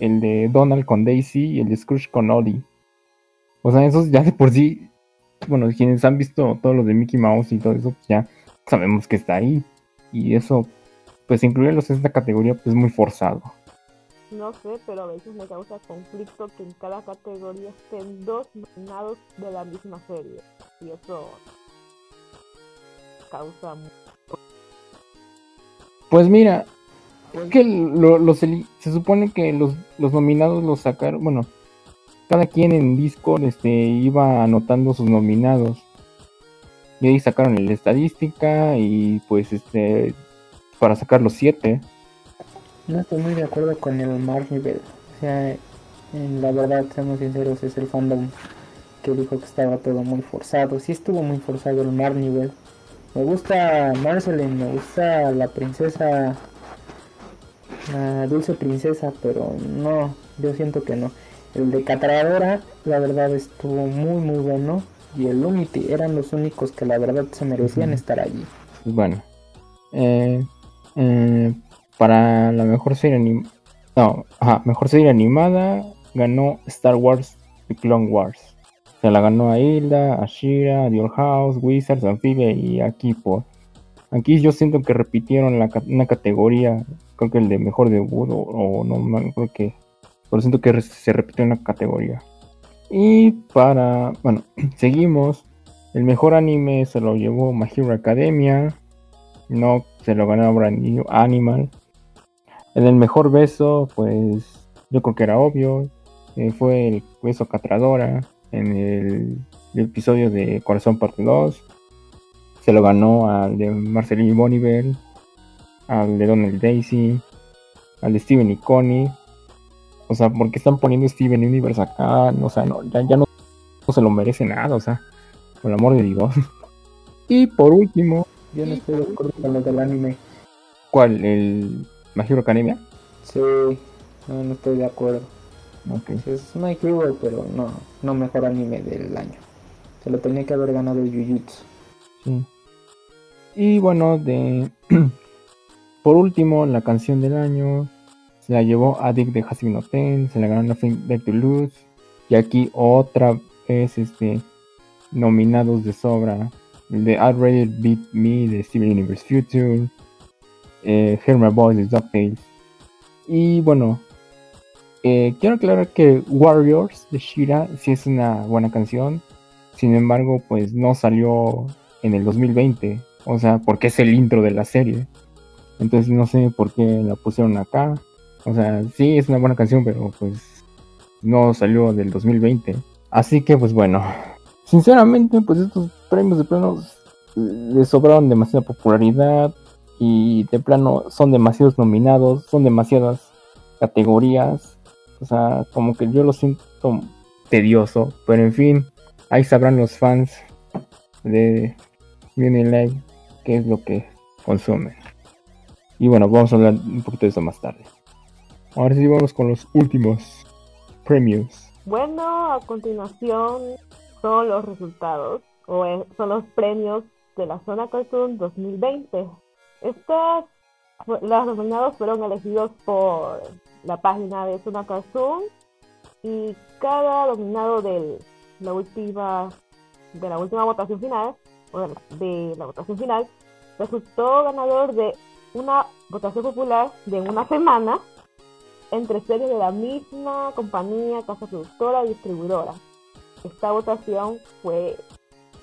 El de Donald con Daisy y el de Scrooge con Ollie. O sea, esos ya de por sí, bueno, quienes han visto todo lo de Mickey Mouse y todo eso, pues ya sabemos que está ahí. Y eso, pues incluirlos en esta categoría, pues es muy forzado. No sé, pero a veces me causa conflicto que en cada categoría estén dos nominados de la misma serie. Y eso causa Pues mira, que lo, se, supone que los, nominados los sacaron, bueno, cada quien en Discord este, iba anotando sus nominados. Y ahí sacaron la estadística y pues este para sacar los siete. No estoy muy de acuerdo con el Marvel. O sea, la verdad, seamos sinceros, es el fandom que dijo que estaba todo muy forzado. Sí estuvo muy forzado el Marvel. Me gusta Marceline, me gusta la princesa la Dulce Princesa, pero no, yo siento que no. El de Catradora, la verdad estuvo muy muy bueno. Y el Lumity eran los únicos que la verdad se merecían estar allí. Bueno, eh, eh, para la mejor serie No, ajá, mejor serie animada ganó Star Wars The Clone Wars. Se la ganó a Hilda, a Shira, a Old House, Wizards, Amphibia y a Kipo. Aquí yo siento que repitieron la, una categoría, creo que el de mejor debut o, o no, creo que, pero siento que se repitió una categoría. Y para, bueno, seguimos. El mejor anime se lo llevó My Hero Academia. No se lo ganó Brand Animal. En el mejor beso, pues yo creo que era obvio. Eh, fue el beso Catradora en el, episodio de Corazón Parte 2. Se lo ganó al de Marceline Boniver, al de Donald Daisy, al de Steven y Connie. O sea, porque están poniendo Steven Universe acá? O sea, no, ya, no, se lo merece nada, o sea, por el amor de Dios. y por último. Yo no estoy de acuerdo con lo del anime. ¿Cuál? ¿El My Hero Academia? Sí, no, no estoy de acuerdo. Okay. Es My Hero, pero no, no mejor anime del año. Se lo tenía que haber ganado Jujutsu. Sí. Y bueno, de por último, la canción del año se la llevó Addict de Hasbin Ten, se la ganó Nothing Better to Lose. Y aquí otra vez este, nominados de sobra. El de I'd Beat Me de Steven Universe Future. Eh, Hear My Voice de DuckTales. Y bueno, eh, quiero aclarar que Warriors de Shira sí es una buena canción. Sin embargo, pues no salió en el 2020. O sea, porque es el intro de la serie. Entonces no sé por qué la pusieron acá. O sea, sí es una buena canción, pero pues no salió del 2020. Así que pues bueno, sinceramente pues estos premios de plano les sobraron demasiada popularidad y de plano son demasiados nominados, son demasiadas categorías. O sea, como que yo lo siento tedioso, pero en fin, ahí sabrán los fans de Live qué es lo que consumen. Y bueno, vamos a hablar un poquito de eso más tarde. Ahora sí vamos con los últimos premios. Bueno, a continuación son los resultados, o son los premios de la Zona Cartoon 2020. Estas, los nominados fueron elegidos por la página de Zona Cartoon y cada nominado de la última de la última votación final, o de la votación final, resultó ganador de una votación popular de una semana entre series de la misma compañía, casa productora y distribuidora. Esta votación fue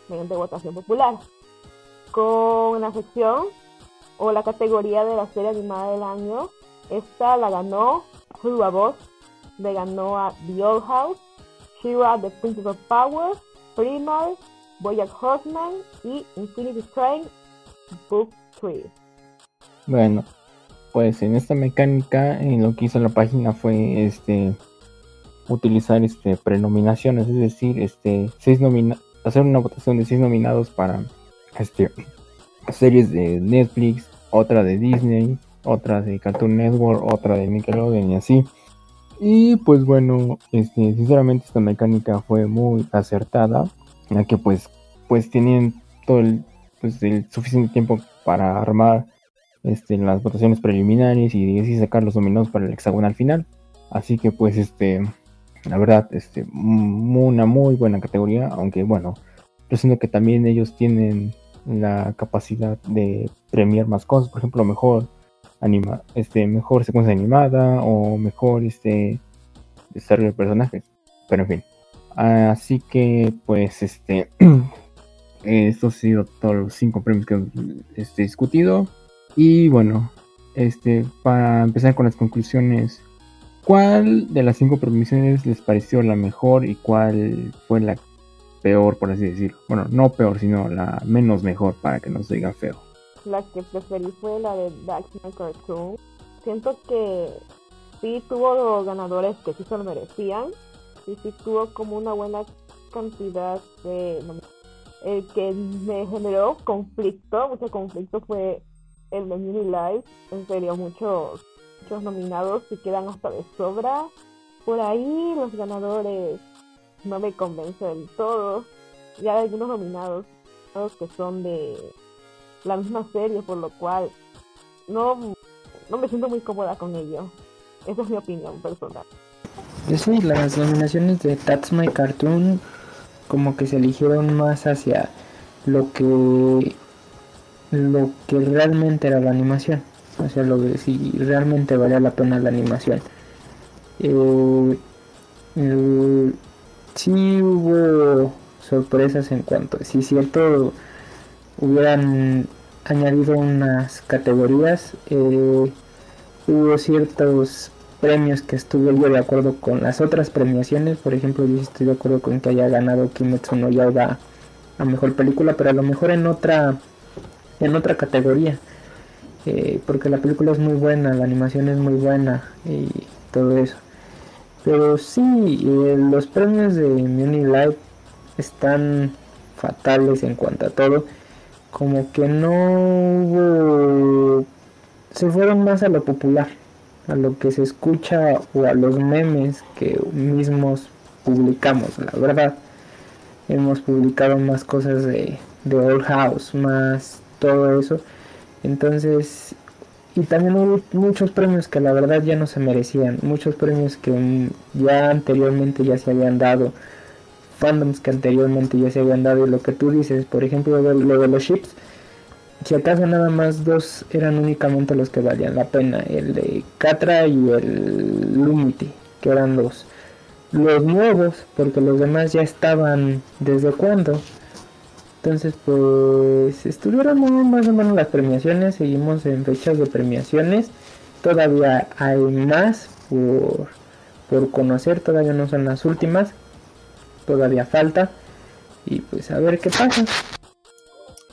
mediante votación popular. Con la sección o la categoría de la serie animada del año, esta la ganó Hulwa Boss, le ganó a The Old House, Shira The Princess of Power, Primal, Boyack Horseman y Infinity Train Book 3. Bueno, pues en esta mecánica lo que hizo la página fue este utilizar este prenominaciones, es decir, este seis hacer una votación de seis nominados para este series de Netflix, otra de Disney, otra de Cartoon Network, otra de Nickelodeon y así. Y pues bueno, este, sinceramente esta mecánica fue muy acertada, ya que pues, pues tenían todo el, pues, el suficiente tiempo para armar este, las votaciones preliminares y así sacar los nominados para el hexagonal final. Así que pues este, la verdad, este, una muy buena categoría, aunque bueno, yo siento que también ellos tienen la capacidad de premiar más cosas, por ejemplo, mejor anima, este, mejor secuencia animada o mejor este desarrollo de personajes. Pero en fin. Así que pues este estos han sido todos los cinco premios que hemos este, discutido. Y bueno, este, para empezar con las conclusiones, ¿cuál de las cinco premisiones les pareció la mejor y cuál fue la peor, por así decirlo? Bueno, no peor, sino la menos mejor para que no se diga feo. La que preferí fue la de Darkman Cartoon. Siento que sí tuvo ganadores que sí se lo merecían y sí tuvo como una buena cantidad de... El que me generó conflicto, mucho conflicto fue el de Mini Live. En serio, muchos, muchos nominados se quedan hasta de sobra. Por ahí los ganadores no me convencen todos. Y hay algunos nominados todos que son de la misma serie, por lo cual no, no me siento muy cómoda con ello. Esa es mi opinión personal. Yo sí, las nominaciones de That's My Cartoon como que se eligieron más hacia lo que lo que realmente era la animación, o sea, lo que si realmente valía la pena la animación. Eh, sí hubo sorpresas en cuanto, si cierto, hubieran añadido unas categorías, eh, hubo ciertos premios que estuve yo de acuerdo con las otras premiaciones, por ejemplo, yo estoy de acuerdo con que haya ganado Kimetsu no Yaiba a mejor película, pero a lo mejor en otra en otra categoría. Eh, porque la película es muy buena, la animación es muy buena y todo eso. Pero sí, eh, los premios de Muni Live están fatales en cuanto a todo. Como que no hubo... Se fueron más a lo popular, a lo que se escucha o a los memes que mismos publicamos, la verdad. Hemos publicado más cosas de, de Old House, más todo eso. Entonces, y también hubo muchos premios que la verdad ya no se merecían, muchos premios que ya anteriormente ya se habían dado, fandoms que anteriormente ya se habían dado, y lo que tú dices, por ejemplo, lo de los ships, si acaso nada más dos eran únicamente los que valían la pena, el de Catra y el Lumity, que eran los, los nuevos, porque los demás ya estaban desde cuándo. Entonces, pues estuvieron más o menos las premiaciones, seguimos en fechas de premiaciones. Todavía hay más por, por conocer, todavía no son las últimas, todavía falta. Y pues a ver qué pasa.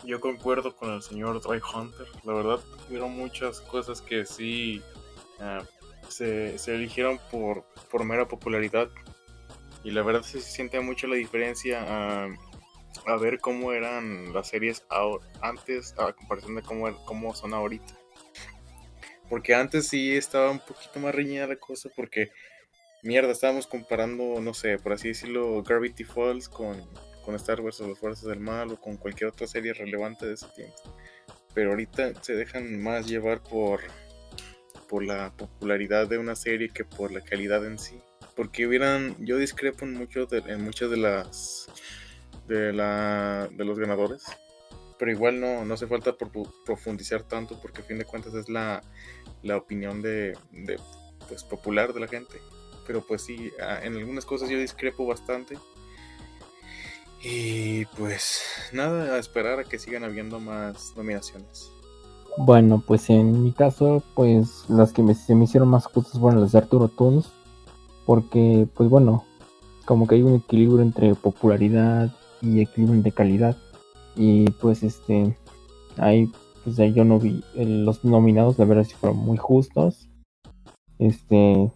Yo concuerdo con el señor Dry Hunter, la verdad, hubieron muchas cosas que sí ah, se, se, eligieron por, por mera popularidad. Y la verdad se siente mucho la diferencia. Uh, a ver cómo eran las series antes a comparación de cómo, cómo son ahorita. Porque antes sí estaba un poquito más reñida la cosa porque, mierda, estábamos comparando, no sé, por así decirlo, Gravity Falls con, con Star Wars o las Fuerzas del Mal o con cualquier otra serie relevante de ese tiempo. Pero ahorita se dejan más llevar por, por la popularidad de una serie que por la calidad en sí. Porque hubieran, yo discrepo en, mucho en muchas de las de, la, de los ganadores. Pero igual no, no hace falta profundizar tanto porque a fin de cuentas es la, la opinión de, de, pues, popular de la gente. Pero pues sí, en algunas cosas yo discrepo bastante. Y pues nada, a esperar a que sigan habiendo más nominaciones. Bueno, pues en mi caso, pues las que se me hicieron más justas fueron las de Arturo Tunes. Porque, pues bueno, como que hay un equilibrio entre popularidad y equilibrio de calidad. Y pues este, ahí, pues ahí yo no vi los nominados, la verdad si fueron muy justos. Este,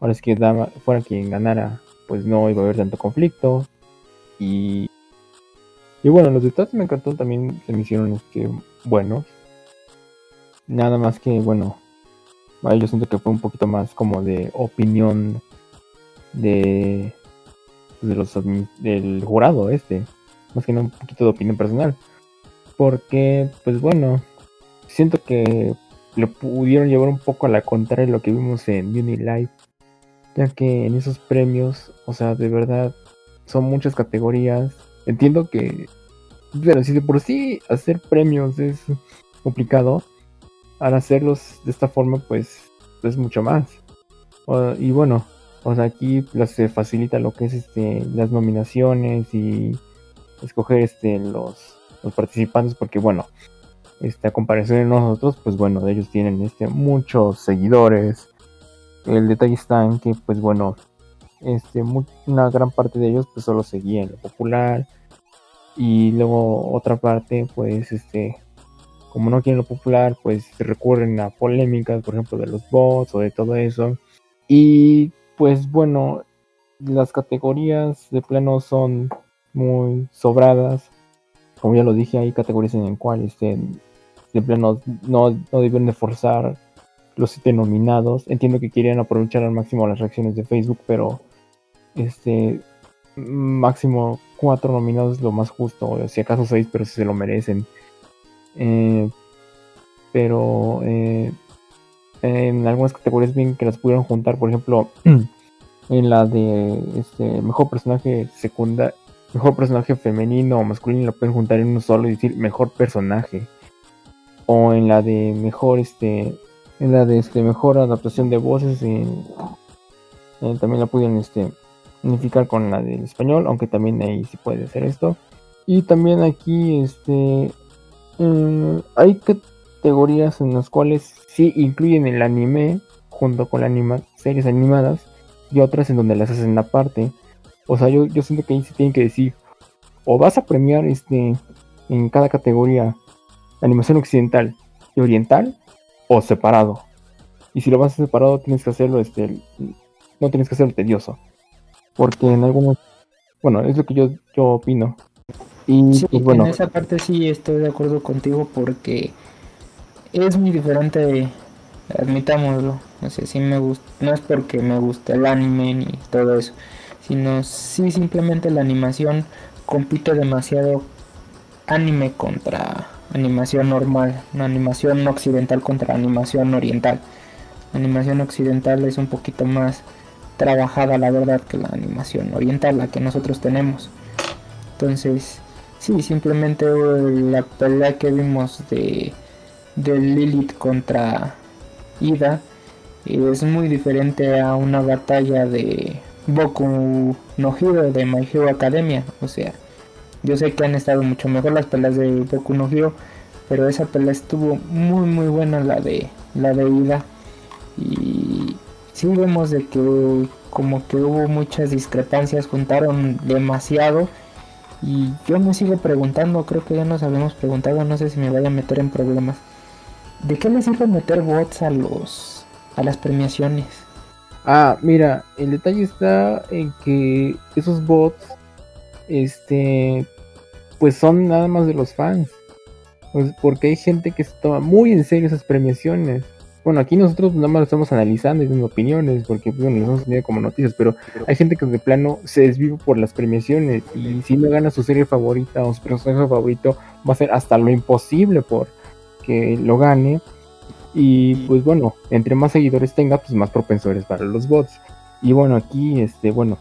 ahora es que fuera quien ganara, pues no iba a haber tanto conflicto. Y, y bueno, los detalles me encantó también, se me hicieron este, buenos. Nada más que, bueno, yo siento que fue un poquito más como de opinión de de los del jurado este, más que nada un poquito de opinión personal, porque pues bueno, siento que lo pudieron llevar un poco a la contraria lo que vimos en Unilife, ya que en esos premios, o sea, de verdad son muchas categorías. Entiendo que, pero si de por sí hacer premios es complicado, al hacerlos de esta forma, pues es mucho más. y bueno, o sea, aquí se facilita lo que es este las nominaciones y escoger este los, los participantes porque bueno, este, a comparación de nosotros, pues bueno, ellos tienen este muchos seguidores. El detalle está en que pues bueno, este una gran parte de ellos pues solo seguían lo popular y luego otra parte pues este como no quieren lo popular, pues recurren a polémicas, por ejemplo, de los bots o de todo eso. Y pues bueno, las categorías de plano son muy sobradas. Como ya lo dije, hay categorías en las cuales este, de plano no, no deben de forzar los siete nominados. Entiendo que querían aprovechar al máximo las reacciones de Facebook, pero este máximo cuatro nominados es lo más justo, si acaso seis, pero si se lo merecen. Eh, pero eh, en algunas categorías bien que las pudieron juntar, por ejemplo, en la de este mejor personaje secundario, mejor personaje femenino o masculino, lo pueden juntar en uno solo y decir mejor personaje. O en la de mejor este en la de este mejor adaptación de voces también la pudieron este unificar con la del español, aunque también ahí sí puede hacer esto. Y también aquí este mm, hay categorías en las cuales sí incluyen el anime junto con las series animadas y otras en donde las hacen aparte. O sea, yo, yo siento que ahí se tienen que decir, o vas a premiar este en cada categoría animación occidental y oriental, o separado. Y si lo vas a separado, tienes que hacerlo, este, no tienes que hacerlo tedioso. Porque en algunos, bueno, es lo que yo, yo opino. Y, bueno. En esa parte sí estoy de acuerdo contigo porque es muy diferente, admitámoslo. No sé, si me gusta, no es porque me guste el anime ni todo eso, sino si simplemente la animación compite demasiado anime contra animación normal, una animación occidental contra animación oriental. La animación occidental es un poquito más trabajada, la verdad, que la animación oriental, la que nosotros tenemos. Entonces, sí, simplemente la pelea que vimos de, de Lilith contra Ida es muy diferente a una batalla de Boku no Hero de My Hero Academia. O sea, yo sé que han estado mucho mejor las peleas de Boku no Hero, pero esa pelea estuvo muy muy buena la de la de Ida y sí vemos de que como que hubo muchas discrepancias, juntaron demasiado y yo me sigo preguntando, creo que ya nos habíamos preguntado, no sé si me vaya a meter en problemas. ¿De qué les sirve meter bots a los a las premiaciones? Ah, mira, el detalle está en que esos bots este pues son nada más de los fans. Pues porque hay gente que se toma muy en serio esas premiaciones. Bueno, aquí nosotros nada más lo estamos analizando y dando opiniones, porque bueno, nos hemos tenido como noticias, pero hay gente que de plano se desvive por las premiaciones y si no gana su serie favorita o su personaje favorito, va a hacer hasta lo imposible por que lo gane. Y pues bueno, entre más seguidores tenga, pues más propensores para los bots. Y bueno, aquí, este, bueno,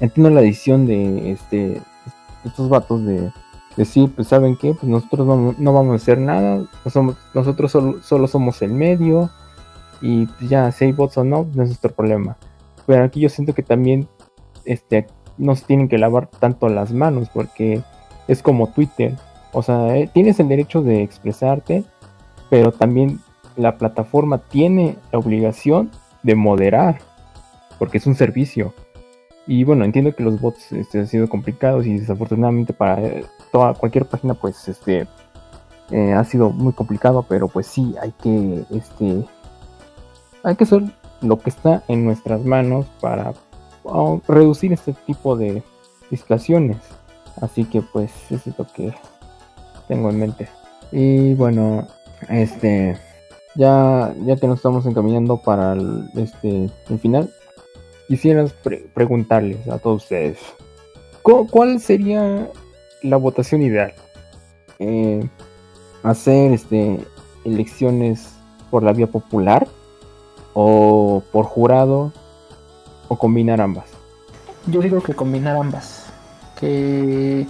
entiendo la edición de este estos vatos de decir, pues saben qué, pues nosotros no, vamos a hacer nada, nosotros solo, somos el medio y ya, si hay bots o no, no es nuestro problema. Pero aquí yo siento que también este, no se tienen que lavar tanto las manos porque es como Twitter. O sea, eh, tienes el derecho de expresarte, pero también la plataforma tiene la obligación de moderar, porque es un servicio. Y bueno, entiendo que los bots este, han sido complicados y desafortunadamente para eh, toda cualquier página pues este eh, ha sido muy complicado, pero pues sí hay que este hay que hacer lo que está en nuestras manos para reducir este tipo de situaciones. Así que pues eso es lo que tengo en mente. Y bueno, este ya ya que nos estamos encaminando para el, este el final, quisiera preguntarles a todos ustedes, ¿cuál sería la votación ideal? Eh, ¿Hacer este, elecciones por la vía popular o por jurado o combinar ambas? Yo digo que combinar ambas, que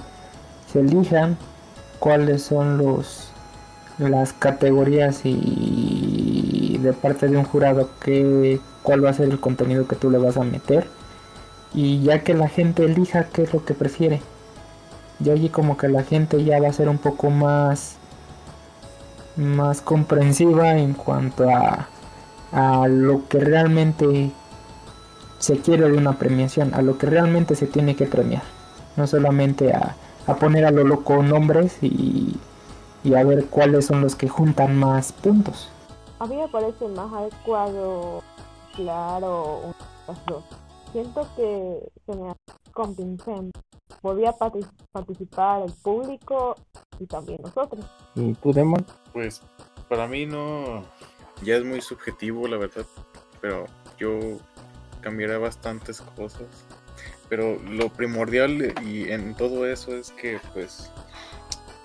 se elijan cuáles son los las categorías y de parte de un jurado que cuál va a ser el contenido que tú le vas a meter. Y ya que la gente elija qué es lo que prefiere. Y allí como que la gente ya va a ser un poco más más comprensiva en cuanto a, a lo que realmente se quiere de una premiación, a lo que realmente se tiene que premiar, no solamente a, a poner a lo loco nombres y, y a ver cuáles son los que juntan más puntos. A mí me parece más adecuado claro, las dos. Siento que se me hace convincente. Podía participar el público y también nosotros. ¿Y tú, Demon? Pues para mí no, ya es muy subjetivo la verdad, pero yo cambiaría bastantes cosas. Pero lo primordial y en todo eso es que pues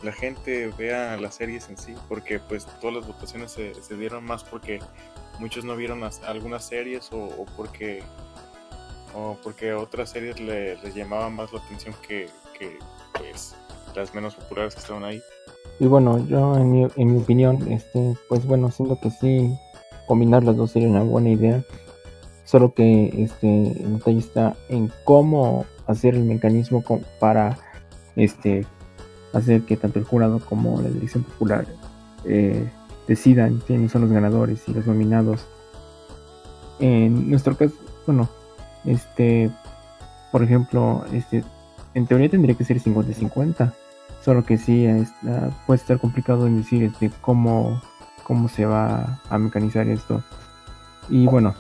la gente vea las series en sí, porque pues todas las votaciones se, se dieron más porque muchos no vieron algunas series o, porque o porque otras series le, les llamaban más la atención que, que pues las menos populares que estaban ahí. Y bueno, yo en mi, en mi opinión, este, pues bueno, siento que sí, combinar las dos sería una buena idea. Solo que este, el detalle está en cómo hacer el mecanismo para este, hacer que tanto el jurado como la dirección popular eh, decidan quiénes son los ganadores y los nominados. En nuestro caso, bueno, este, por ejemplo, este, en teoría tendría que ser 50-50. Solo que sí, puede estar complicado en decir este, cómo, cómo se va a mecanizar esto. Y bueno,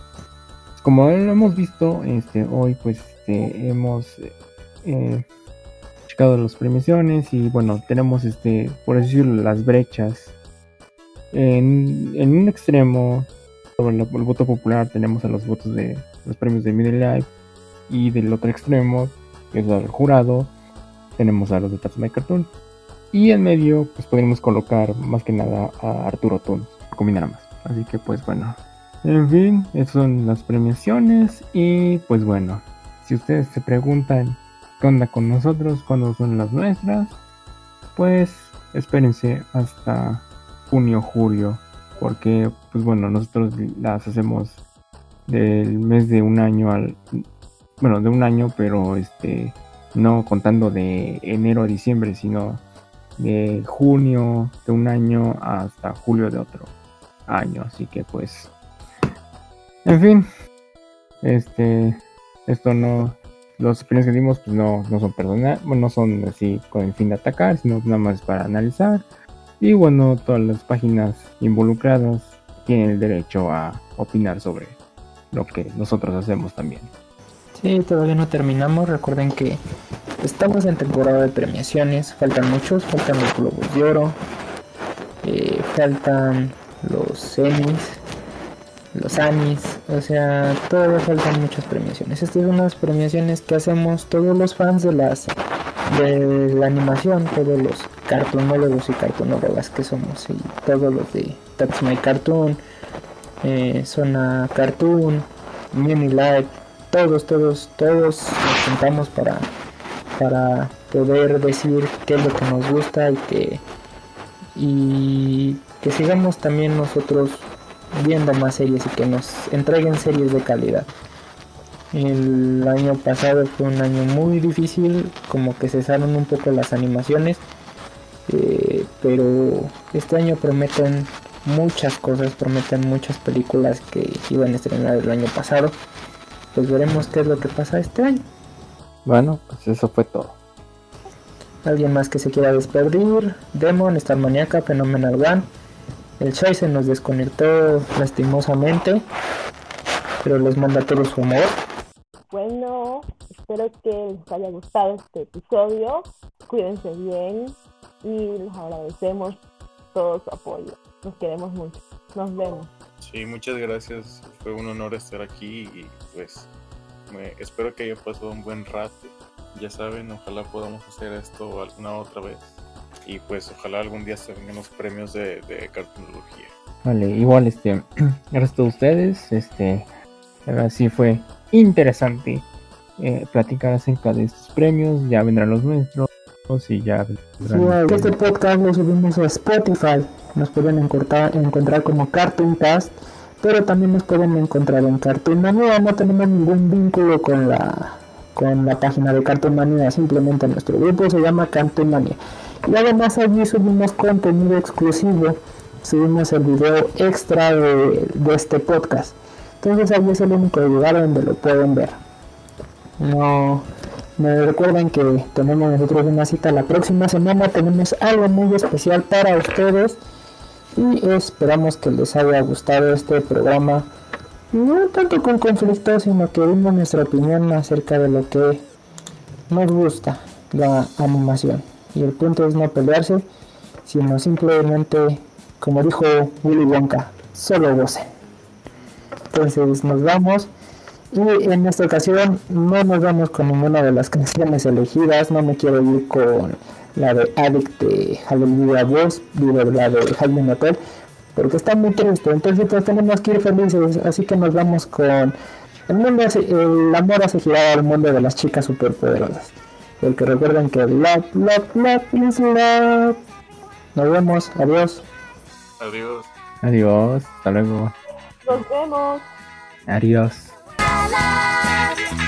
como lo hemos visto este, hoy, pues este, hemos eh, checado las premiaciones y bueno, tenemos, este, por decirlo, las brechas. En, un extremo, sobre el, voto popular, tenemos a los votos de los premios de Middle Life. Y del otro extremo, que es el jurado, tenemos a los de Tatsumai Cartoon. Y en medio, pues podríamos colocar más que nada a Arturo Toons, combinar más. Así que pues bueno. En fin, esas son las premiaciones. Y pues bueno, si ustedes se preguntan qué onda con nosotros, cuándo son las nuestras, pues espérense hasta junio, julio. Porque pues bueno, nosotros las hacemos del mes de un año al bueno de un año pero este no contando de enero a diciembre sino de junio de un año hasta julio de otro año así que pues en fin este esto no los opiniones que dimos pues no, no son personales no son así con el fin de atacar sino nada más para analizar y bueno todas las páginas involucradas tienen el derecho a opinar sobre lo que nosotros hacemos también. Sí, todavía no terminamos. Recuerden que estamos en temporada de premiaciones. Faltan muchos, faltan los globos de oro, eh, faltan los semis, los anis, o sea, todavía faltan muchas premiaciones. Estas son las premiaciones que hacemos todos los fans de las de la animación, todos los cartonólogos y cartonólogas que somos y todos los de That's My Cartoon eh, Zona Cartoon, Mini Live, todos, todos, todos nos juntamos para, para poder decir qué es lo que nos gusta y que, y que sigamos también nosotros viendo más series y que nos entreguen series de calidad. El año pasado fue un año muy difícil, como que cesaron un poco las animaciones, eh, pero este año prometen muchas cosas, prometen muchas películas que iban a estrenar el año pasado. Pues veremos qué es lo que pasa este año. Bueno, pues eso fue todo. Alguien más que se quiera despedir, Demon, Star Maniaca, Phenomenal One. El Chai se nos desconectó lastimosamente, pero les manda todo su amor. Bueno, espero que les haya gustado este episodio. Cuídense bien y les agradecemos todo su apoyo. Nos queremos mucho. Nos vemos. Sí, muchas gracias. Fue un honor estar aquí y pues espero que haya pasado un buen rato. Ya saben, ojalá podamos hacer esto alguna otra vez. Y pues ojalá algún día se vengan los premios de, de cartonología. Vale, igual este, gracias a ustedes. Este, sí fue interesante eh, platicar acerca de estos premios. Ya vendrán los nuestros y ya. este podcast lo subimos a Spotify. Nos pueden encontrar, encontrar como Cartoon Cast, pero también nos pueden encontrar en Cartoon Mania. No tenemos ningún vínculo con la con la página de Cartoon Mania, simplemente nuestro grupo se llama Cartoon Mania. Y además allí subimos contenido exclusivo, subimos el video extra de, de este podcast. Entonces allí es el único lugar donde lo pueden ver. No, me recuerden que tenemos nosotros una cita la próxima semana. Tenemos algo muy especial para ustedes y esperamos que les haya gustado este programa. No tanto con conflicto, sino que dimos nuestra opinión acerca de lo que nos gusta la animación. Y el punto es no pelearse, sino simplemente, como dijo Willy Wonka, solo goce. Entonces nos vamos. Y en esta ocasión no nos vamos con ninguna de las canciones elegidas. No me quiero ir con la de Addict de Halloween Boss, la de Halloween Hotel, porque está muy triste. Entonces pues tenemos que ir felices, así que nos vamos con el mundo, hace- el amor hace girar al mundo de las chicas superpoderosas. El que recuerden que love, love, love is love. Nos vemos, adiós. Adiós. Adiós, hasta luego. Nos vemos. Adiós. la